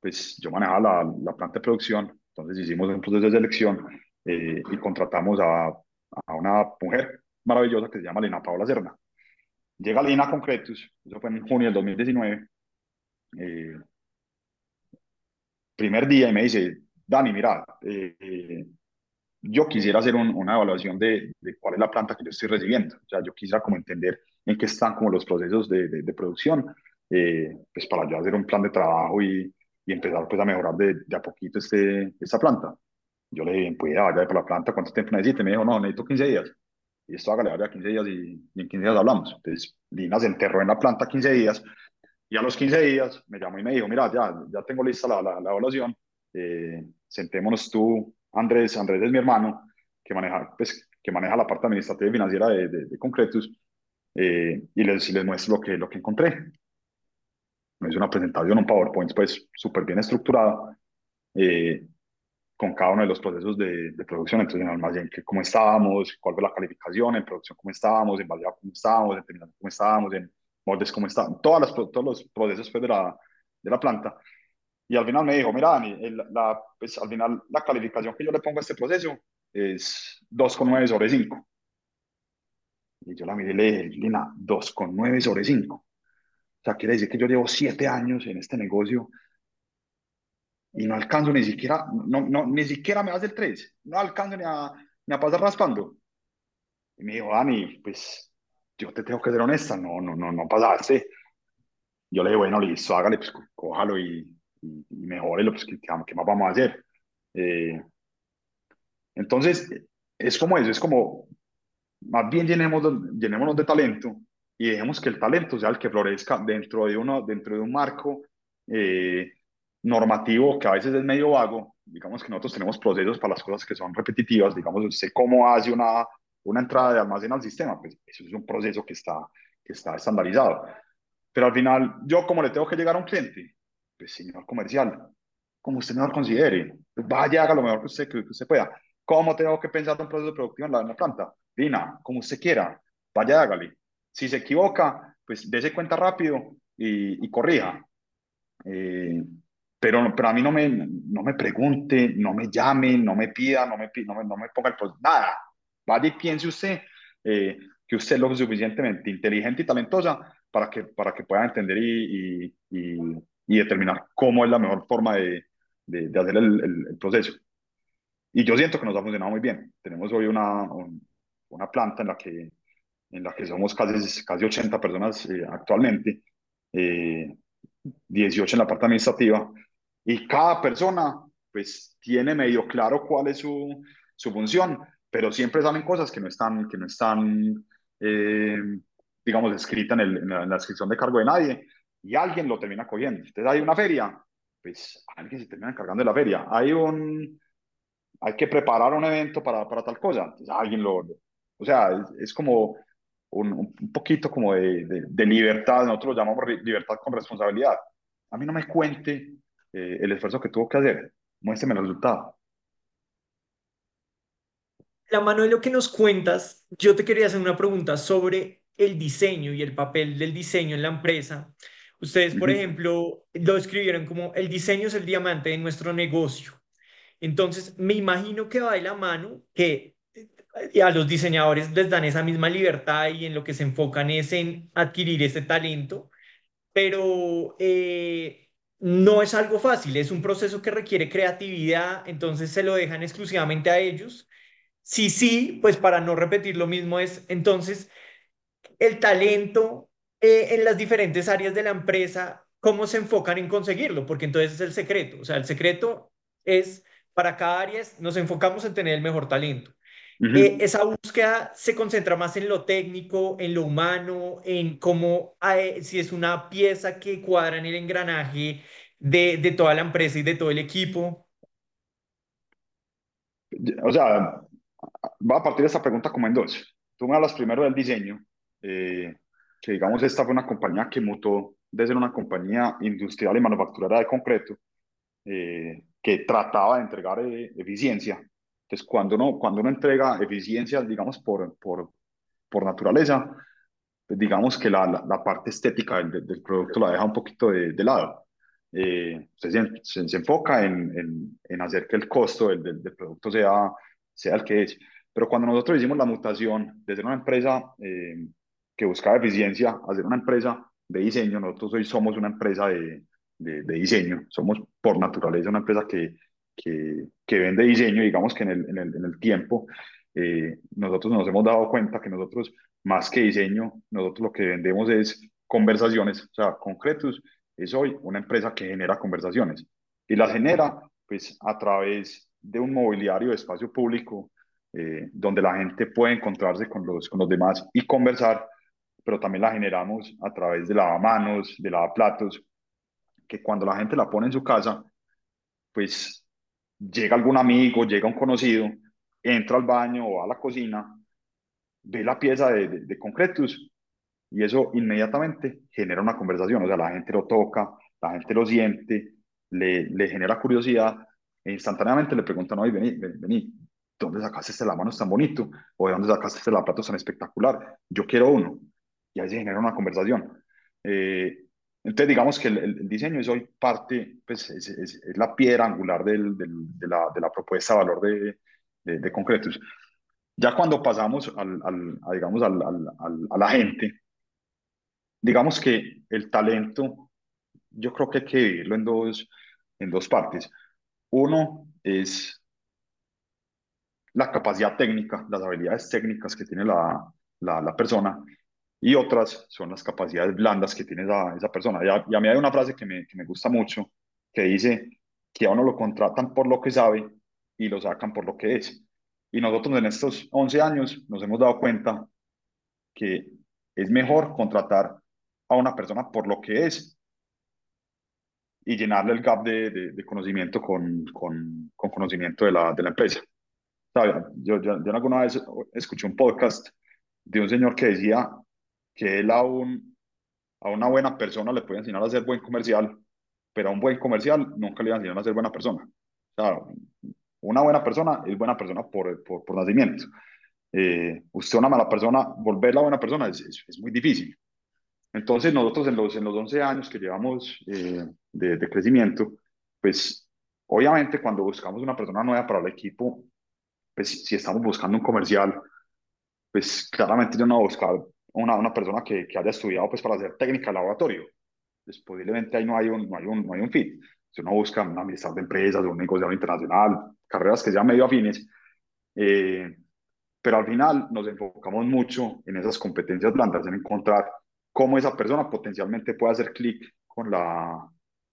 pues yo manejaba la, la, planta de producción, entonces hicimos un proceso de selección eh, y contratamos a, a una mujer maravillosa que se llama Lina Paola Serna Llega Lina Concretus, eso fue en junio del 2019. Eh, primer día y me dice, Dani, mira, eh, yo quisiera hacer una evaluación de, de, cuál es la planta que yo estoy recibiendo. O sea, yo quisiera como entender en qué están como los procesos de, de, producción, eh, pues para yo hacer un plan de trabajo y, y empezar pues a mejorar de, a poquito este, esta planta. Yo le dije, pues ya, vaya para la planta, ¿cuánto tiempo necesita? Me dijo, no, necesito 15 días. Y esto hágale, vaya 15 días y, y, en 15 días hablamos. Entonces, Lina se enterró en la planta 15 días y a los 15 días me llamó y me dijo, mira, ya, ya tengo lista la, la, la evaluación, eh, sentémonos tú, Andrés, Andrés es mi hermano, que maneja, pues, que maneja la parte administrativa y financiera de, de, de Concretus, eh, y les, les muestro lo que, lo que encontré. Me hizo una presentación, un PowerPoint, pues, súper bien estructurada, eh, con cada uno de los procesos de, de producción, entonces en almacén, que cómo estábamos, cuál fue la calificación, en producción cómo estábamos, en baleado cómo estábamos, en terminación cómo estábamos, en moldes cómo estábamos, todas las, todos los procesos de, la, de la planta. Y al final me dijo, mira, Dani, el, la, pues, al final la calificación que yo le pongo a este proceso es 2,9 sobre 5. Y yo la miré y le dije, Lina, 2,9 sobre 5. O sea, quiere decir que yo llevo 7 años en este negocio y no alcanzo ni siquiera, no, no, ni siquiera me hace el 3. No alcanzo ni a, ni a pasar raspando. Y me dijo, Dani, pues yo te tengo que ser honesta, no, no, no, no pasaste. Yo le dije, bueno, listo, hágale, pues cójalo y, y, y mejorelo, pues ¿qué, ¿qué, más vamos a hacer? Eh, entonces, es como eso, es como, más bien llenemos, llenémonos de talento y dejemos que el talento sea el que florezca dentro de, uno, dentro de un marco eh, normativo que a veces es medio vago. Digamos que nosotros tenemos procesos para las cosas que son repetitivas, digamos, usted cómo hace una, una entrada de almacén al sistema, pues eso es un proceso que está, que está estandarizado. Pero al final, yo como le tengo que llegar a un cliente, pues señor comercial, como usted mejor considere, vaya, haga lo mejor que usted, que usted pueda. ¿Cómo tengo que pensar un proceso productivo en la, en la planta? Dina, como usted quiera, vaya, hágale. Si se equivoca, pues dése cuenta rápido y, y corrija. Eh, pero, pero a mí no me, no me pregunte, no me llame, no me pida, no me, no me, no me ponga el nada. Vaya y piense usted eh, que usted es lo suficientemente inteligente y talentosa para que, para que pueda entender y, y, y, y determinar cómo es la mejor forma de, de, de hacer el, el, el, proceso. Y yo siento que nos ha funcionado muy bien. Tenemos hoy una, un, una planta en la que, en la que somos casi, casi 80 personas eh, actualmente, eh, 18 en la parte administrativa, y cada persona pues tiene medio claro cuál es su, su función, pero siempre salen cosas que no están, que no están eh, digamos, escritas en, el, en, la, en, la, descripción de cargo de nadie, y alguien lo termina cogiendo. Entonces hay una feria, pues alguien se termina encargando de la feria. Hay un, hay que preparar un evento para, para tal cosa, entonces alguien lo, o sea, es, es como un, un, poquito como de, de, de, libertad, nosotros lo llamamos libertad con responsabilidad. A mí no me cuente eh, el esfuerzo que tuvo que hacer, muéstrame el resultado. La mano de lo que nos cuentas, yo te quería hacer una pregunta sobre el diseño y el papel del diseño en la empresa. Ustedes, por uh -huh. ejemplo, lo escribieron como el diseño es el diamante de nuestro negocio. Entonces, me imagino que va de la mano que a los diseñadores les dan esa misma libertad y en lo que se enfocan es en adquirir ese talento, pero eh, no es algo fácil, es un proceso que requiere creatividad, entonces se lo dejan exclusivamente a ellos. Sí, sí, pues para no repetir lo mismo es entonces el talento eh, en las diferentes áreas de la empresa, cómo se enfocan en conseguirlo, porque entonces es el secreto, o sea, el secreto es para cada área nos enfocamos en tener el mejor talento. Uh -huh. eh, esa búsqueda se concentra más en lo técnico, en lo humano, en cómo, eh, si es una pieza que cuadra en el engranaje de, de, toda la empresa y de todo el equipo. O sea, va a partir de esta pregunta como en dos. Tú me hablas primero del diseño, eh, que digamos esta fue una compañía que mutó de ser una compañía industrial y manufacturera de concreto, eh, que trataba de entregar eh, eficiencia. Entonces, cuando uno, cuando uno entrega eficiencia, digamos, por, por, por naturaleza, pues digamos que la, la, la parte estética del, del, producto la deja un poquito de, de lado. Eh, se, se, se, enfoca en, en, en, hacer que el costo del, del, del, producto sea, sea el que es. Pero cuando nosotros hicimos la mutación de ser una empresa eh, que buscaba eficiencia a ser una empresa de diseño, nosotros hoy somos una empresa de, de, de diseño. Somos por naturaleza una empresa que, que, que vende diseño, digamos que en el, en el, en el tiempo eh, nosotros nos hemos dado cuenta que nosotros, más que diseño, nosotros lo que vendemos es conversaciones, o sea, concretos, es hoy una empresa que genera conversaciones y las genera pues a través de un mobiliario de espacio público eh, donde la gente puede encontrarse con los, con los demás y conversar, pero también la generamos a través de lavamanos, de lavaplatos, que cuando la gente la pone en su casa, pues llega algún amigo, llega un conocido, entra al baño o a la cocina, ve la pieza de, de, concretos y eso inmediatamente genera una conversación, o sea, la gente lo toca, la gente lo siente, le, genera curiosidad e instantáneamente le preguntan, oye, vení, vení, ¿dónde sacaste este mano tan bonito? ¿O de dónde sacaste este lavaplato tan espectacular? Yo quiero uno. Y ahí se genera una conversación. Eh, entonces, digamos que el, el, diseño es hoy parte, pues es, es, es la piedra angular del, del, de, la, de, la, propuesta de valor de, de, de concretos. Ya cuando pasamos al, al a, digamos, al, a la gente, digamos que el talento, yo creo que hay que dividirlo en dos, en dos partes. Uno es la capacidad técnica, las habilidades técnicas que tiene la, la, persona, y otras son las capacidades blandas que tiene esa, esa persona. Y a, y a, hay una frase que me, que me gusta mucho, que dice que a uno lo contratan por lo que sabe y lo sacan por lo que es. Y nosotros en estos 11 años nos hemos dado cuenta que es mejor contratar a una persona por lo que es y llenarle el gap de, de, de conocimiento con, con, con, conocimiento de la, de la empresa. ¿Sabe? Yo, yo, yo alguna vez escuché un podcast de un señor que decía que él a, un, a una buena persona le puede enseñar a ser buen comercial, pero a un buen comercial nunca le va a enseñar a ser buena persona. O sea, una buena persona es buena persona por, por, por nacimiento. Eh, usted una mala persona, volverla buena persona es, es, es, muy difícil. Entonces nosotros en los, en los 11 años que llevamos eh, de, de, crecimiento, pues obviamente cuando buscamos una persona nueva para el equipo, pues si estamos buscando un comercial, pues claramente yo no voy a buscar una, una persona que, que haya estudiado pues para hacer técnica de laboratorio. Pues posiblemente ahí no hay un, no hay un, no hay un fit. Si uno busca un administrador de empresas, un negociador internacional, carreras que sean medio afines, eh, pero al final nos enfocamos mucho en esas competencias blandas, en encontrar cómo esa persona potencialmente puede hacer clic con la,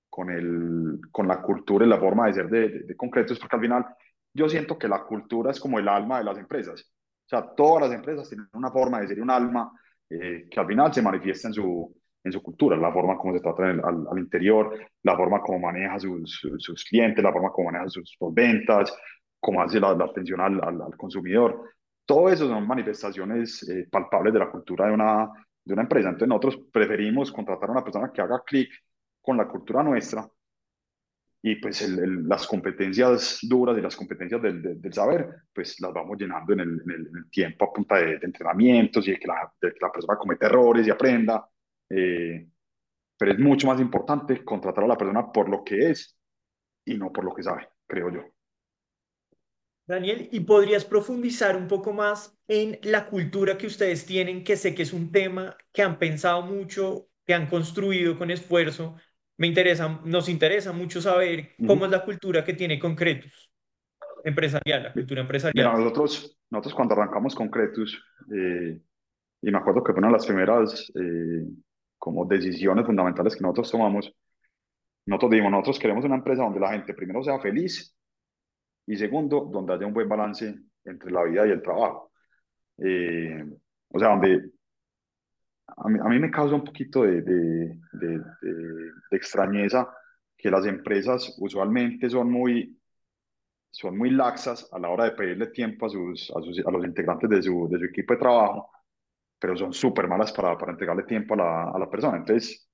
con, el, con la cultura y la forma de ser de, de, de, concretos, porque al final yo siento que la cultura es como el alma de las empresas. O sea, todas las empresas tienen una forma de ser un alma eh, que al final se manifiesta en su, en su cultura, la forma como se trata al, al, interior, la forma como maneja sus, sus, sus, clientes, la forma como maneja sus, sus ventas, cómo hace la, la atención al, al, al, consumidor. Todo eso son manifestaciones eh, palpables de la cultura de una, de una empresa. Entonces nosotros preferimos contratar a una persona que haga clic con la cultura nuestra y pues el, el, las competencias duras y las competencias del, del, del, saber, pues las vamos llenando en el, en el, tiempo a punta de, de, entrenamientos y de que, la, de que la persona cometa errores y aprenda. Eh, pero es mucho más importante contratar a la persona por lo que es y no por lo que sabe, creo yo. Daniel, ¿y podrías profundizar un poco más en la cultura que ustedes tienen, que sé que es un tema que han pensado mucho, que han construido con esfuerzo? Me interesa, nos interesa mucho saber cómo es la cultura que tiene Concretus empresarial, la cultura empresarial. Mira, nosotros, nosotros cuando arrancamos Concretus, eh, y me acuerdo que fue una de las primeras eh, como decisiones fundamentales que nosotros tomamos, nosotros dijimos, nosotros queremos una empresa donde la gente primero sea feliz y segundo, donde haya un buen balance entre la vida y el trabajo. Eh, o sea, donde a mí, a mí, me causa un poquito de, de, de, de, extrañeza que las empresas usualmente son muy, son muy laxas a la hora de pedirle tiempo a, sus, a, sus, a los integrantes de su, de su equipo de trabajo, pero son súper malas para, para entregarle tiempo a la, a la persona. Entonces,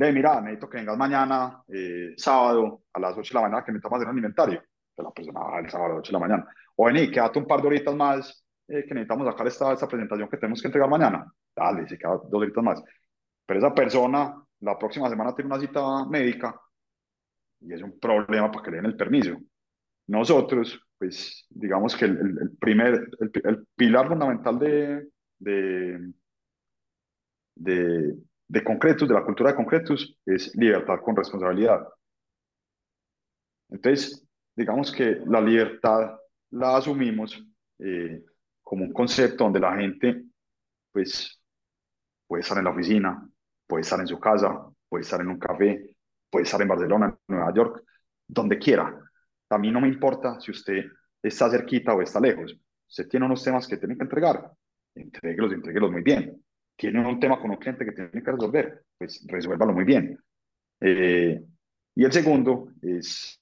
de mira, necesito que vengas mañana, eh, sábado, a las 8 de la mañana, que necesitamos hacer un inventario. De la persona, el sábado a las 8 de la mañana. O vení, quédate un par de horitas más, eh, que necesitamos sacar esta, esta presentación que tenemos que entregar mañana. Dale, se queda dos horitas más. Pero esa persona, la próxima semana tiene una cita médica y es un problema para que le den el permiso. Nosotros, pues, digamos que el, el primer, el, el, pilar fundamental de, de, de, de concretos, de la cultura de concretos, es libertad con responsabilidad. Entonces, digamos que la libertad la asumimos eh, como un concepto donde la gente, pues, puede estar en la oficina, puede estar en su casa, puede estar en un café, puede estar en Barcelona, Nueva York, donde quiera. A mí no me importa si usted está cerquita o está lejos. Usted tiene unos temas que tiene que entregar, entréguelos, entréguelos muy bien. Tiene un tema con un cliente que tiene que resolver, pues resuélvalo muy bien. Eh, y el segundo es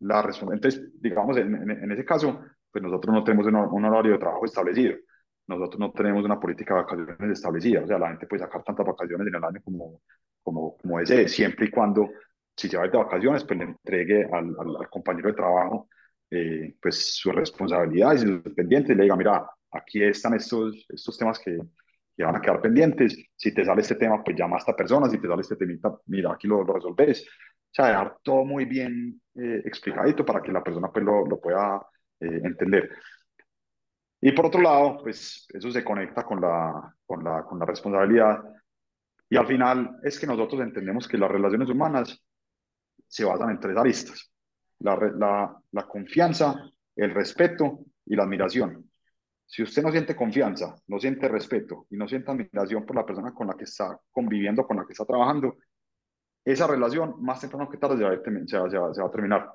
la Entonces, digamos, en, en, ese caso, pues nosotros no tenemos un, horario de trabajo establecido. Nosotros no tenemos una política de vacaciones establecida. O sea, la gente puede sacar tantas vacaciones en el año como, como, como desee, siempre y cuando, si se va de vacaciones, pues le entregue al, al, compañero de trabajo eh, pues sus responsabilidades y sus pendientes y le diga, mira, aquí están estos, estos temas que, que van a quedar pendientes. Si te sale este tema, pues llama a esta persona. Si te sale este temita, mira, aquí lo, lo resolves. O sea, dejar todo muy bien eh, explicadito para que la persona pues, lo, lo pueda eh, entender. Y por otro lado, pues eso se conecta con la, con la, con la responsabilidad. Y al final es que nosotros entendemos que las relaciones humanas se basan en tres aristas. La, la, la confianza, el respeto y la admiración. Si usted no siente confianza, no siente respeto y no siente admiración por la persona con la que está conviviendo, con la que está trabajando, esa relación más temprano que tarde se va, se va, a terminar.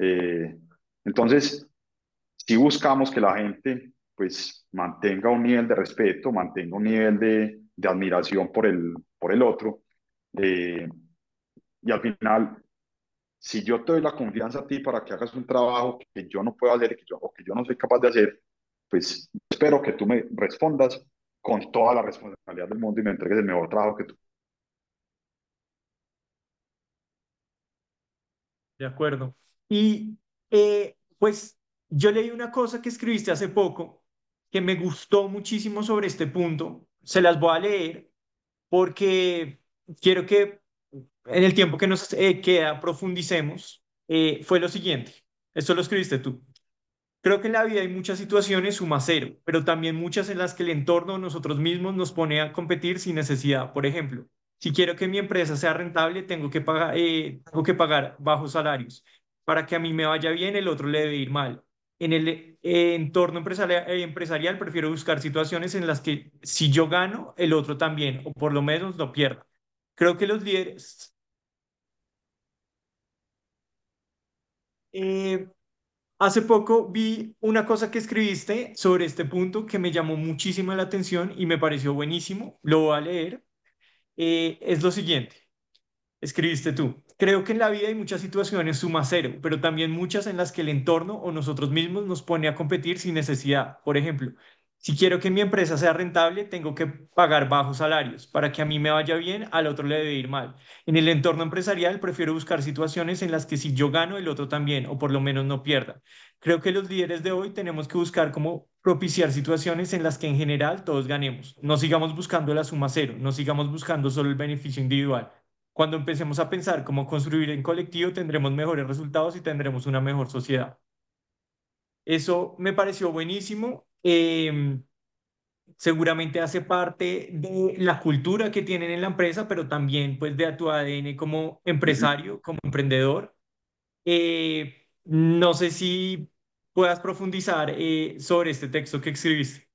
Eh, entonces, si buscamos que la gente pues mantenga un nivel de respeto, mantenga un nivel de, de admiración por el, por el otro, eh, y al final, si yo te doy la confianza a ti para que hagas un trabajo que yo no puedo hacer que yo, o que yo no soy capaz de hacer, pues espero que tú me respondas con toda la responsabilidad del mundo y me entregues el mejor trabajo que tú De acuerdo. Y eh, pues yo leí una cosa que escribiste hace poco que me gustó muchísimo sobre este punto. Se las voy a leer porque quiero que en el tiempo que nos eh, queda profundicemos. Eh, fue lo siguiente. Esto lo escribiste tú. Creo que en la vida hay muchas situaciones suma cero, pero también muchas en las que el entorno nosotros mismos nos pone a competir sin necesidad. Por ejemplo, si quiero que mi empresa sea rentable, tengo que pagar, eh, tengo que pagar bajos salarios. Para que a mí me vaya bien, el otro le debe ir mal. En el eh, entorno empresarial, eh, empresarial prefiero buscar situaciones en las que si yo gano, el otro también, o por lo menos lo pierda. Creo que los líderes... hace poco vi una cosa que escribiste sobre este punto que me llamó muchísimo la atención y me pareció buenísimo. Lo voy a leer eh, es lo siguiente. Escribiste tú. Creo que en la vida hay muchas situaciones suma cero, pero también muchas en las que el entorno o nosotros mismos nos pone a competir sin necesidad. Por ejemplo, si quiero que mi empresa sea rentable, tengo que pagar bajos salarios. Para que a mí me vaya bien, al otro le debe ir mal. En el entorno empresarial, prefiero buscar situaciones en las que si yo gano, el otro también, o por lo menos no pierda. Creo que los líderes de hoy tenemos que buscar cómo propiciar situaciones en las que en general todos ganemos. No sigamos buscando la suma cero, no sigamos buscando solo el beneficio individual. Cuando empecemos a pensar cómo construir en colectivo, tendremos mejores resultados y tendremos una mejor sociedad. Eso me pareció buenísimo Em, seguramente hace parte de la cultura que tienen en la empresa, pero también pues de tu ADN como empresario, como emprendedor. Eh, no sé si puedas profundizar eh, sobre este texto que escribiste.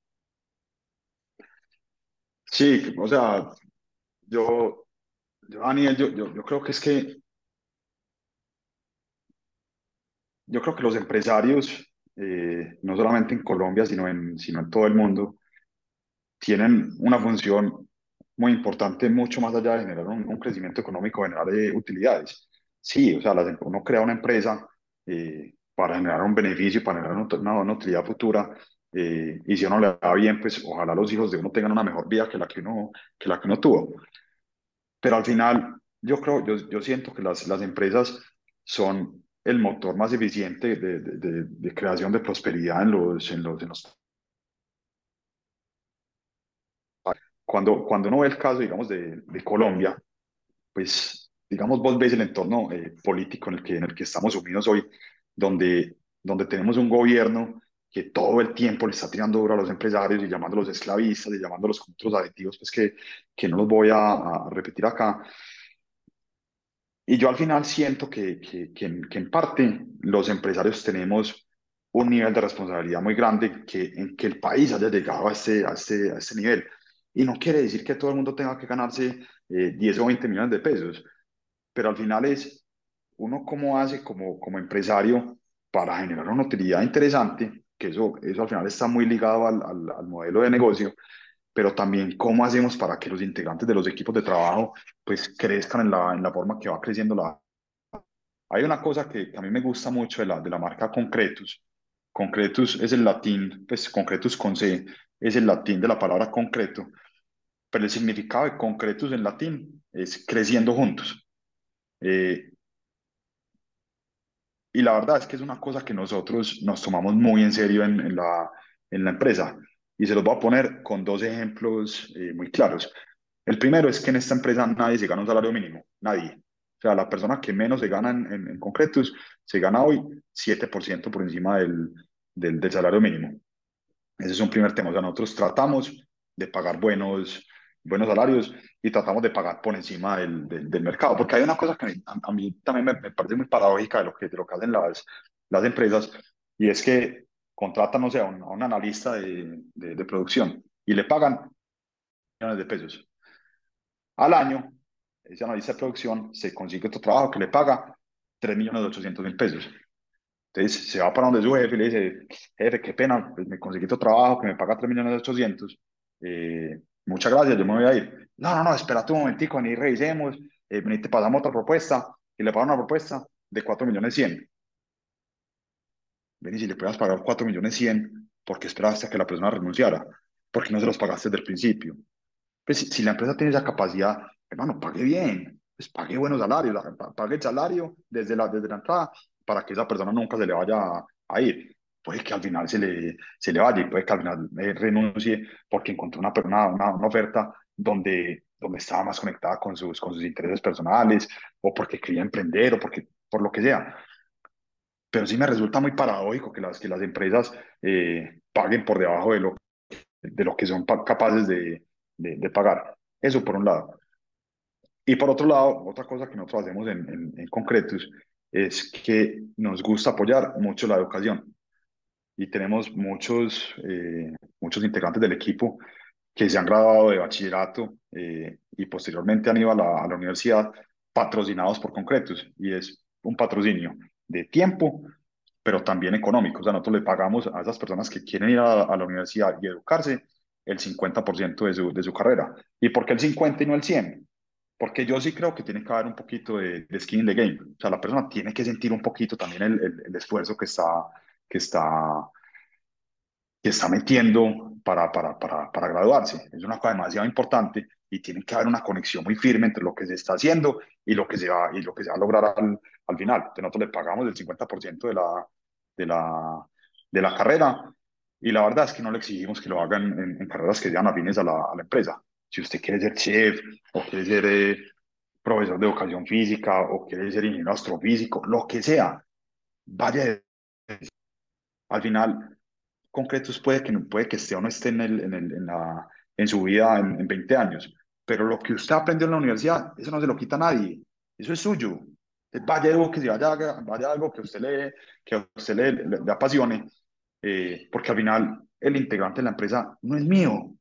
Sí, o sea, yo, Daniel, yo, yo, yo creo que es que yo creo que los empresarios eh, no solamente en Colombia, sino en, todo el mundo, tienen una función muy importante, mucho más allá de generar un, crecimiento económico, generar eh, utilidades. Sí, o sea, uno crea una empresa eh, para generar un beneficio, para generar una, utilidad futura, y si uno le da bien, pues ojalá los hijos de uno tengan una mejor vida que la que uno, que la que uno tuvo. Pero al final, yo creo, yo, yo siento que las, las empresas son el motor más eficiente de, de, de, creación de prosperidad en los, en los, en los... Cuando, cuando uno ve el caso, digamos, de, de Colombia, pues, digamos, vos ves el entorno eh, político en el, que, en el que estamos sumidos hoy, donde, donde tenemos un gobierno que todo el tiempo le está tirando duro a los empresarios y llamándolos esclavistas y llamándolos con otros aditivos, pues que, que no los voy a, a repetir acá. Y yo al final siento que, que, que, que, en parte los empresarios tenemos un nivel de responsabilidad muy grande que, en que el país haya llegado a este, a, este, a este nivel. Y no quiere decir que todo el mundo tenga que ganarse eh, 10 o 20 millones de pesos, pero al final es uno cómo hace como, como empresario para generar una utilidad interesante, que eso, eso al final está muy ligado al, al, al modelo de negocio, pero también cómo hacemos para que los integrantes de los equipos de trabajo pues crezcan en la, en la forma que va creciendo la... Hay una cosa que, que a mí me gusta mucho de la, de la marca Concretus. Concretus es el latín, pues Concretus con C es el latín de la palabra concreto, pero el significado de Concretus en latín es creciendo juntos. Eh, y la verdad es que es una cosa que nosotros nos tomamos muy en serio en, en la, en la empresa. Y se los voy a poner con dos ejemplos eh, muy claros. El primero es que en esta empresa nadie se gana un salario mínimo, nadie. O sea, la persona que menos se gana en, en, en se gana hoy 7% por encima del, del, del, salario mínimo. Ese es un primer tema. O sea, nosotros tratamos de pagar buenos, buenos salarios y tratamos de pagar por encima del, del, del mercado. Porque hay una cosa que a, a mí también me, me, parece muy paradójica de lo que, de lo que hacen las, las empresas y es que contratan, no sé, a un, a un analista de, de, de, producción y le pagan millones de pesos. Al año, ese analista de producción se consigue otro trabajo que le paga 3 millones de 800 mil pesos. Entonces se va para donde su jefe y le dice, jefe, qué pena, pues me conseguí otro trabajo que me paga 3 millones de 800. Eh, muchas gracias, yo me voy a ir. No, no, no, espérate un momentico, ni revisemos, eh, te pasamos otra propuesta y le pagan una propuesta de 4 millones 100 ven y si le puedas pagar 4 millones 100, ¿por qué esperaste a que la persona renunciara? ¿Por qué no se los pagaste desde el principio? Pues si, la empresa tiene esa capacidad, hermano, pague bien, pues pague buenos salarios, pague el salario desde la, desde la entrada para que esa persona nunca se le vaya a ir. Puede que al final se le, se le vaya y puede que al final renuncie porque encontró una, una, una, oferta donde, donde estaba más conectada con sus, con sus intereses personales o porque quería emprender o porque, por lo que sea pero sí me resulta muy paradójico que las, que las empresas eh, paguen por debajo de lo, de lo que son capaces de, de, de, pagar. Eso por un lado. Y por otro lado, otra cosa que nosotros hacemos en, en, en es que nos gusta apoyar mucho la educación. Y tenemos muchos, eh, muchos integrantes del equipo que se han graduado de bachillerato eh, y posteriormente han ido a la, a la universidad patrocinados por Concretus. Y es un patrocinio de tiempo, pero también económico. O sea, nosotros le pagamos a esas personas que quieren ir a, a la universidad y educarse el 50% de su, de su carrera. ¿Y por qué el 50 y no el 100? Porque yo sí creo que tiene que haber un poquito de, de skin in the game. O sea, la persona tiene que sentir un poquito también el, el, el esfuerzo que está, que está, que está metiendo para, para, para, para graduarse. Es una cosa demasiado importante y tiene que haber una conexión muy firme entre lo que se está haciendo y lo que se va, y lo que se va a lograr al, al final. Entonces nosotros le pagamos el 50% de la, de, la, de la carrera y la verdad es que no le exigimos que lo hagan en, en carreras que sean afines a la, a la, empresa. Si usted quiere ser chef o quiere ser eh, profesor de educación física o quiere ser ingeniero astrofísico, lo que sea, vaya. Al final, concretos puede que, puede que esté o no esté en, el, en, la, en su vida en, en 20 años, pero lo que usted aprendió en la universidad, eso no se lo quita a nadie, eso es suyo. Vaya algo que, vaya, vaya algo que usted le, que usted le, le apasione, eh, porque al final el integrante de la empresa no es mío,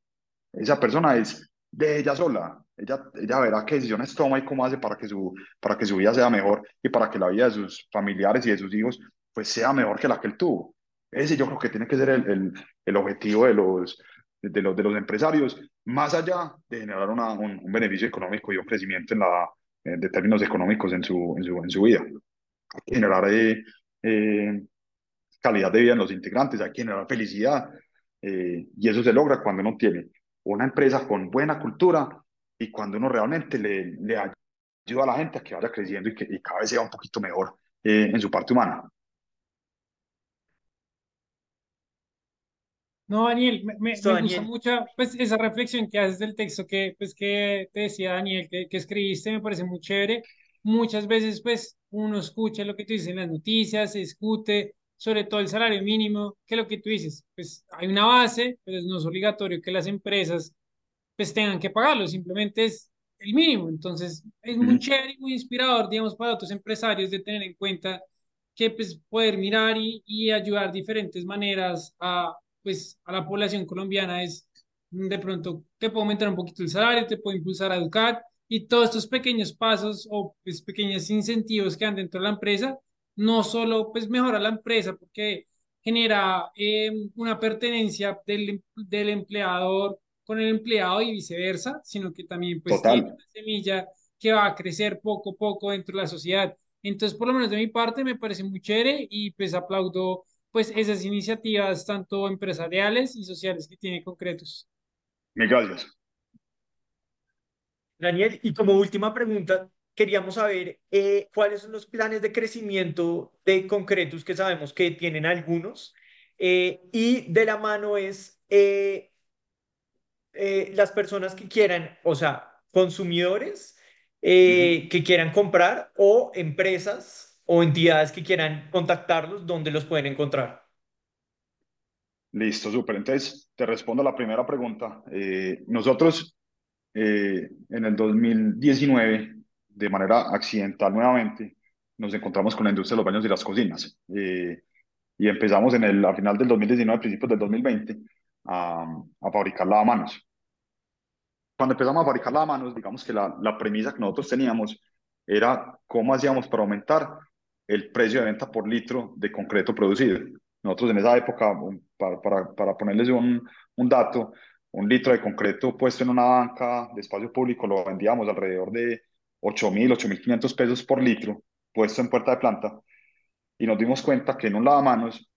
esa persona es de ella sola, ella, ella verá qué decisiones toma y cómo hace para que, su, para que su vida sea mejor y para que la vida de sus familiares y de sus hijos pues sea mejor que la que él tuvo. Ese yo creo que tiene que ser el, el, el objetivo de los, de, los, de los empresarios, más allá de generar una, un, un, beneficio económico y un crecimiento en la, eh, de términos económicos en su, en su, en su vida. Hay que generar eh, eh, calidad de vida en los integrantes, hay que generar felicidad, eh, y eso se logra cuando uno tiene una empresa con buena cultura y cuando uno realmente le, le ayuda a la gente a que vaya creciendo y que y cada vez sea un poquito mejor eh, en su parte humana. No, Daniel, me, me, me Daniel. gusta mucho pues, esa reflexión que haces del texto que, pues, que te decía Daniel, que, que escribiste, me parece muy chévere. Muchas veces, pues, uno escucha lo que tú dices en las noticias, se discute sobre todo el salario mínimo, que lo que tú dices, pues hay una base, pero no es obligatorio que las empresas pues tengan que pagarlo, simplemente es el mínimo. Entonces, es muy chévere y muy inspirador, digamos, para otros empresarios de tener en cuenta que pues poder mirar y, y ayudar diferentes maneras a, pues, a la población colombiana es de pronto te puedo aumentar un poquito el salario, te puedo impulsar a educar y todos estos pequeños pasos o pues, pequeños incentivos que han dentro de la empresa, no solo pues mejora la empresa porque genera eh, una pertenencia del, del empleador con el empleado y viceversa, sino que también pues Total. tiene una semilla que va a crecer poco a poco dentro de la sociedad. Entonces, por lo menos de mi parte, me parece muy chévere y pues aplaudo pues esas iniciativas tanto empresariales y sociales que tiene concretos. Mil gracias. Daniel, y como última pregunta, queríamos saber eh, cuáles son los planes de crecimiento de Concretus que sabemos que tienen algunos eh, y de la mano es eh, eh, las personas que quieran, o sea, consumidores eh, que quieran comprar o empresas o entidades que quieran contactarlos, ¿dónde los pueden encontrar? Listo, súper. Entonces, te respondo a la primera pregunta. Eh, nosotros eh, en el 2019, de manera accidental nuevamente, nos encontramos con la industria de los baños y las cocinas. Eh, y empezamos en el, a final del 2019, principios del 2020, a, a fabricar lavamanos. Cuando empezamos a fabricar lavamanos, digamos que la, la premisa que nosotros teníamos era cómo hacíamos para aumentar el precio de venta por litro de concreto producido. Nosotros en esa época, para, para, para ponerles un, un dato, un litro de concreto puesto en una banca de espacio público lo vendíamos alrededor de 8.000, 8.500 pesos por litro puesto en puerta de planta y nos dimos cuenta que en un lavamanos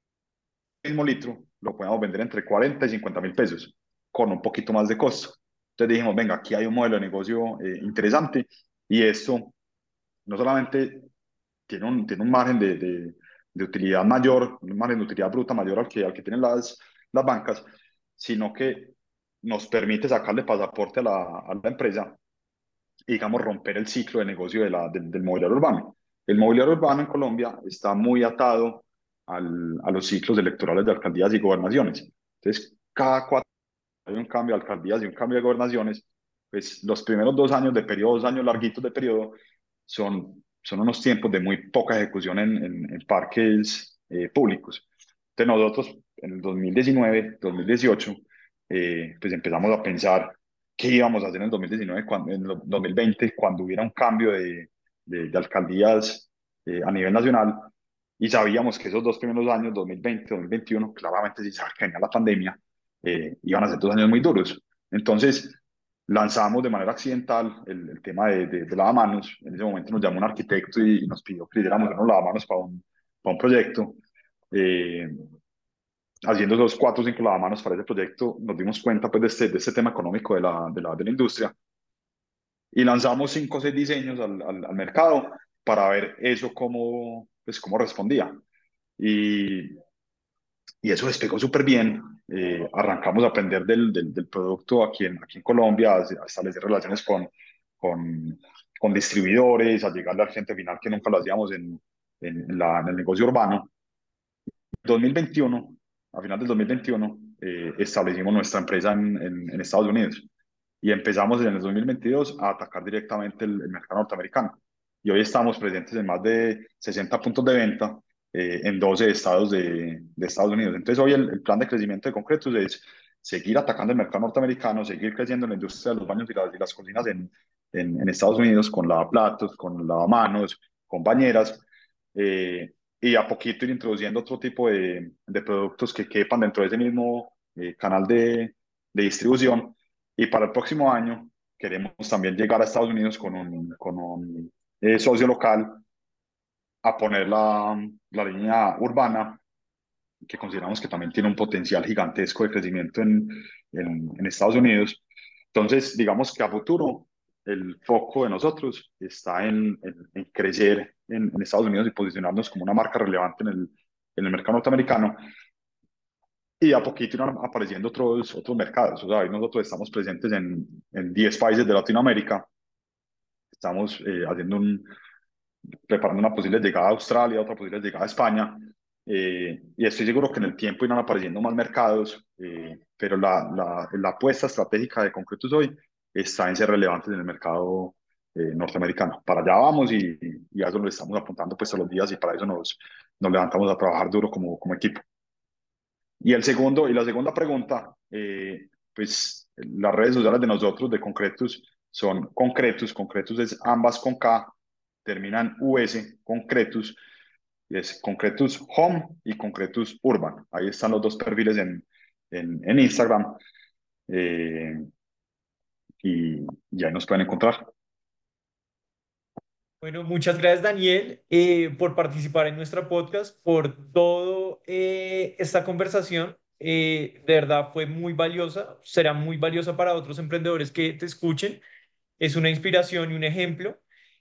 el mismo litro lo podíamos vender entre 40 y 50 mil pesos con un poquito más de costo. Entonces dijimos, venga, aquí hay un modelo de negocio eh, interesante y esto no solamente tiene un, tiene un margen de, de, de, utilidad mayor, un margen de utilidad bruta mayor al que, al que tienen las, las bancas, sino que nos permite sacarle pasaporte a la, a la empresa y, digamos, romper el ciclo de negocio de la, del, mobiliario urbano. El mobiliario urbano en Colombia está muy atado al, a los ciclos electorales de alcaldías y gobernaciones. Entonces, cada cuatro hay un cambio de alcaldías y un cambio de gobernaciones, pues los primeros dos años de periodo, dos años larguitos de periodo, son, son unos tiempos de muy poca ejecución en, en, en parques eh, públicos. Entonces nosotros en el 2019, 2018, eh, pues empezamos a pensar qué íbamos a hacer en el 2019, cuando, en el 2020, cuando hubiera un cambio de, de, de alcaldías eh, a nivel nacional. Y sabíamos que esos dos primeros años, 2020, 2021, claramente si se venía la pandemia, eh, iban a ser dos años muy duros. Entonces, lanzamos de manera accidental el, el tema de, de, de, lavamanos. En ese momento nos llamó un arquitecto y, y nos pidió que hiciéramos unos lavamanos para un, para un proyecto. Eh, haciendo esos cuatro o cinco lavamanos para ese proyecto, nos dimos cuenta pues, de, este, de este tema económico de la, de la, de la industria y lanzamos cinco o seis diseños al, al, al, mercado para ver eso cómo, pues, cómo respondía. Y, y eso despegó súper bien. Eh, arrancamos a aprender del, del, del, producto aquí en, aquí en Colombia, a, establecer relaciones con, con, con, distribuidores, a llegarle al cliente final que nunca lo hacíamos en, en, la, en el negocio urbano. 2021, a final del 2021, eh, establecimos nuestra empresa en, en, en, Estados Unidos y empezamos en el 2022 a atacar directamente el, el, mercado norteamericano. Y hoy estamos presentes en más de 60 puntos de venta eh, en 12 estados de, de, Estados Unidos. Entonces hoy el, el, plan de crecimiento de Concretos es seguir atacando el mercado norteamericano, seguir creciendo en la industria de los baños y las, y las cocinas en, en, Estados Unidos con lavaplatos, con lavamanos, con bañeras. Eh, y a poquito ir introduciendo otro tipo de, de productos que quepan dentro de ese mismo eh, canal de, de, distribución. Y para el próximo año queremos también llegar a Estados Unidos con un, con un eh, socio local a poner la, la, línea urbana, que consideramos que también tiene un potencial gigantesco de crecimiento en, en, en Estados Unidos. Entonces, digamos que a futuro el foco de nosotros está en, en, en crecer en, en, Estados Unidos y posicionarnos como una marca relevante en el, el mercado norteamericano. Y a poquito irán apareciendo otros, otros mercados. O sea, nosotros estamos presentes en, en 10 países de Latinoamérica. Estamos eh, haciendo un, preparando una posible llegada a Australia, otra posible llegada a España. eh, y estoy seguro que en el tiempo irán apareciendo más mercados, eh, pero la, la, la, apuesta estratégica de Concretus hoy está en ser relevantes en el mercado eh, norteamericano. Para allá vamos y, y, a eso lo estamos apuntando pues todos los días y para eso nos, nos levantamos a trabajar duro como, como equipo. Y, el segundo, y la segunda pregunta, pues las redes sociales de nosotros de Concretus son Concretus, Concretus es ambas con K, terminan US, Concretus, es Concretus Home y Concretus Urban. Ahí están los dos perfiles en, en, Instagram. Eh, y, ya ahí nos pueden encontrar. Bueno, muchas gracias Daniel eh, por participar en nuestra podcast, por toda eh, esta conversación. de verdad fue muy valiosa, será muy valiosa para otros emprendedores que te escuchen. Es una inspiración y un ejemplo.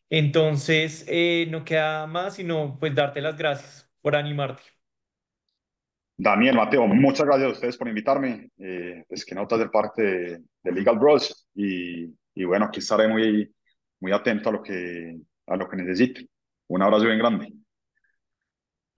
Entonces, eh, no queda más sino pues darte las gracias por animarte. Daniel, Mateo, muchas gracias a ustedes por invitarme. Eh, es que notas de parte de, Legal Bros y, y, bueno, aquí estaré muy, muy atento a lo que, a lo que necesite. Un abrazo bien grande.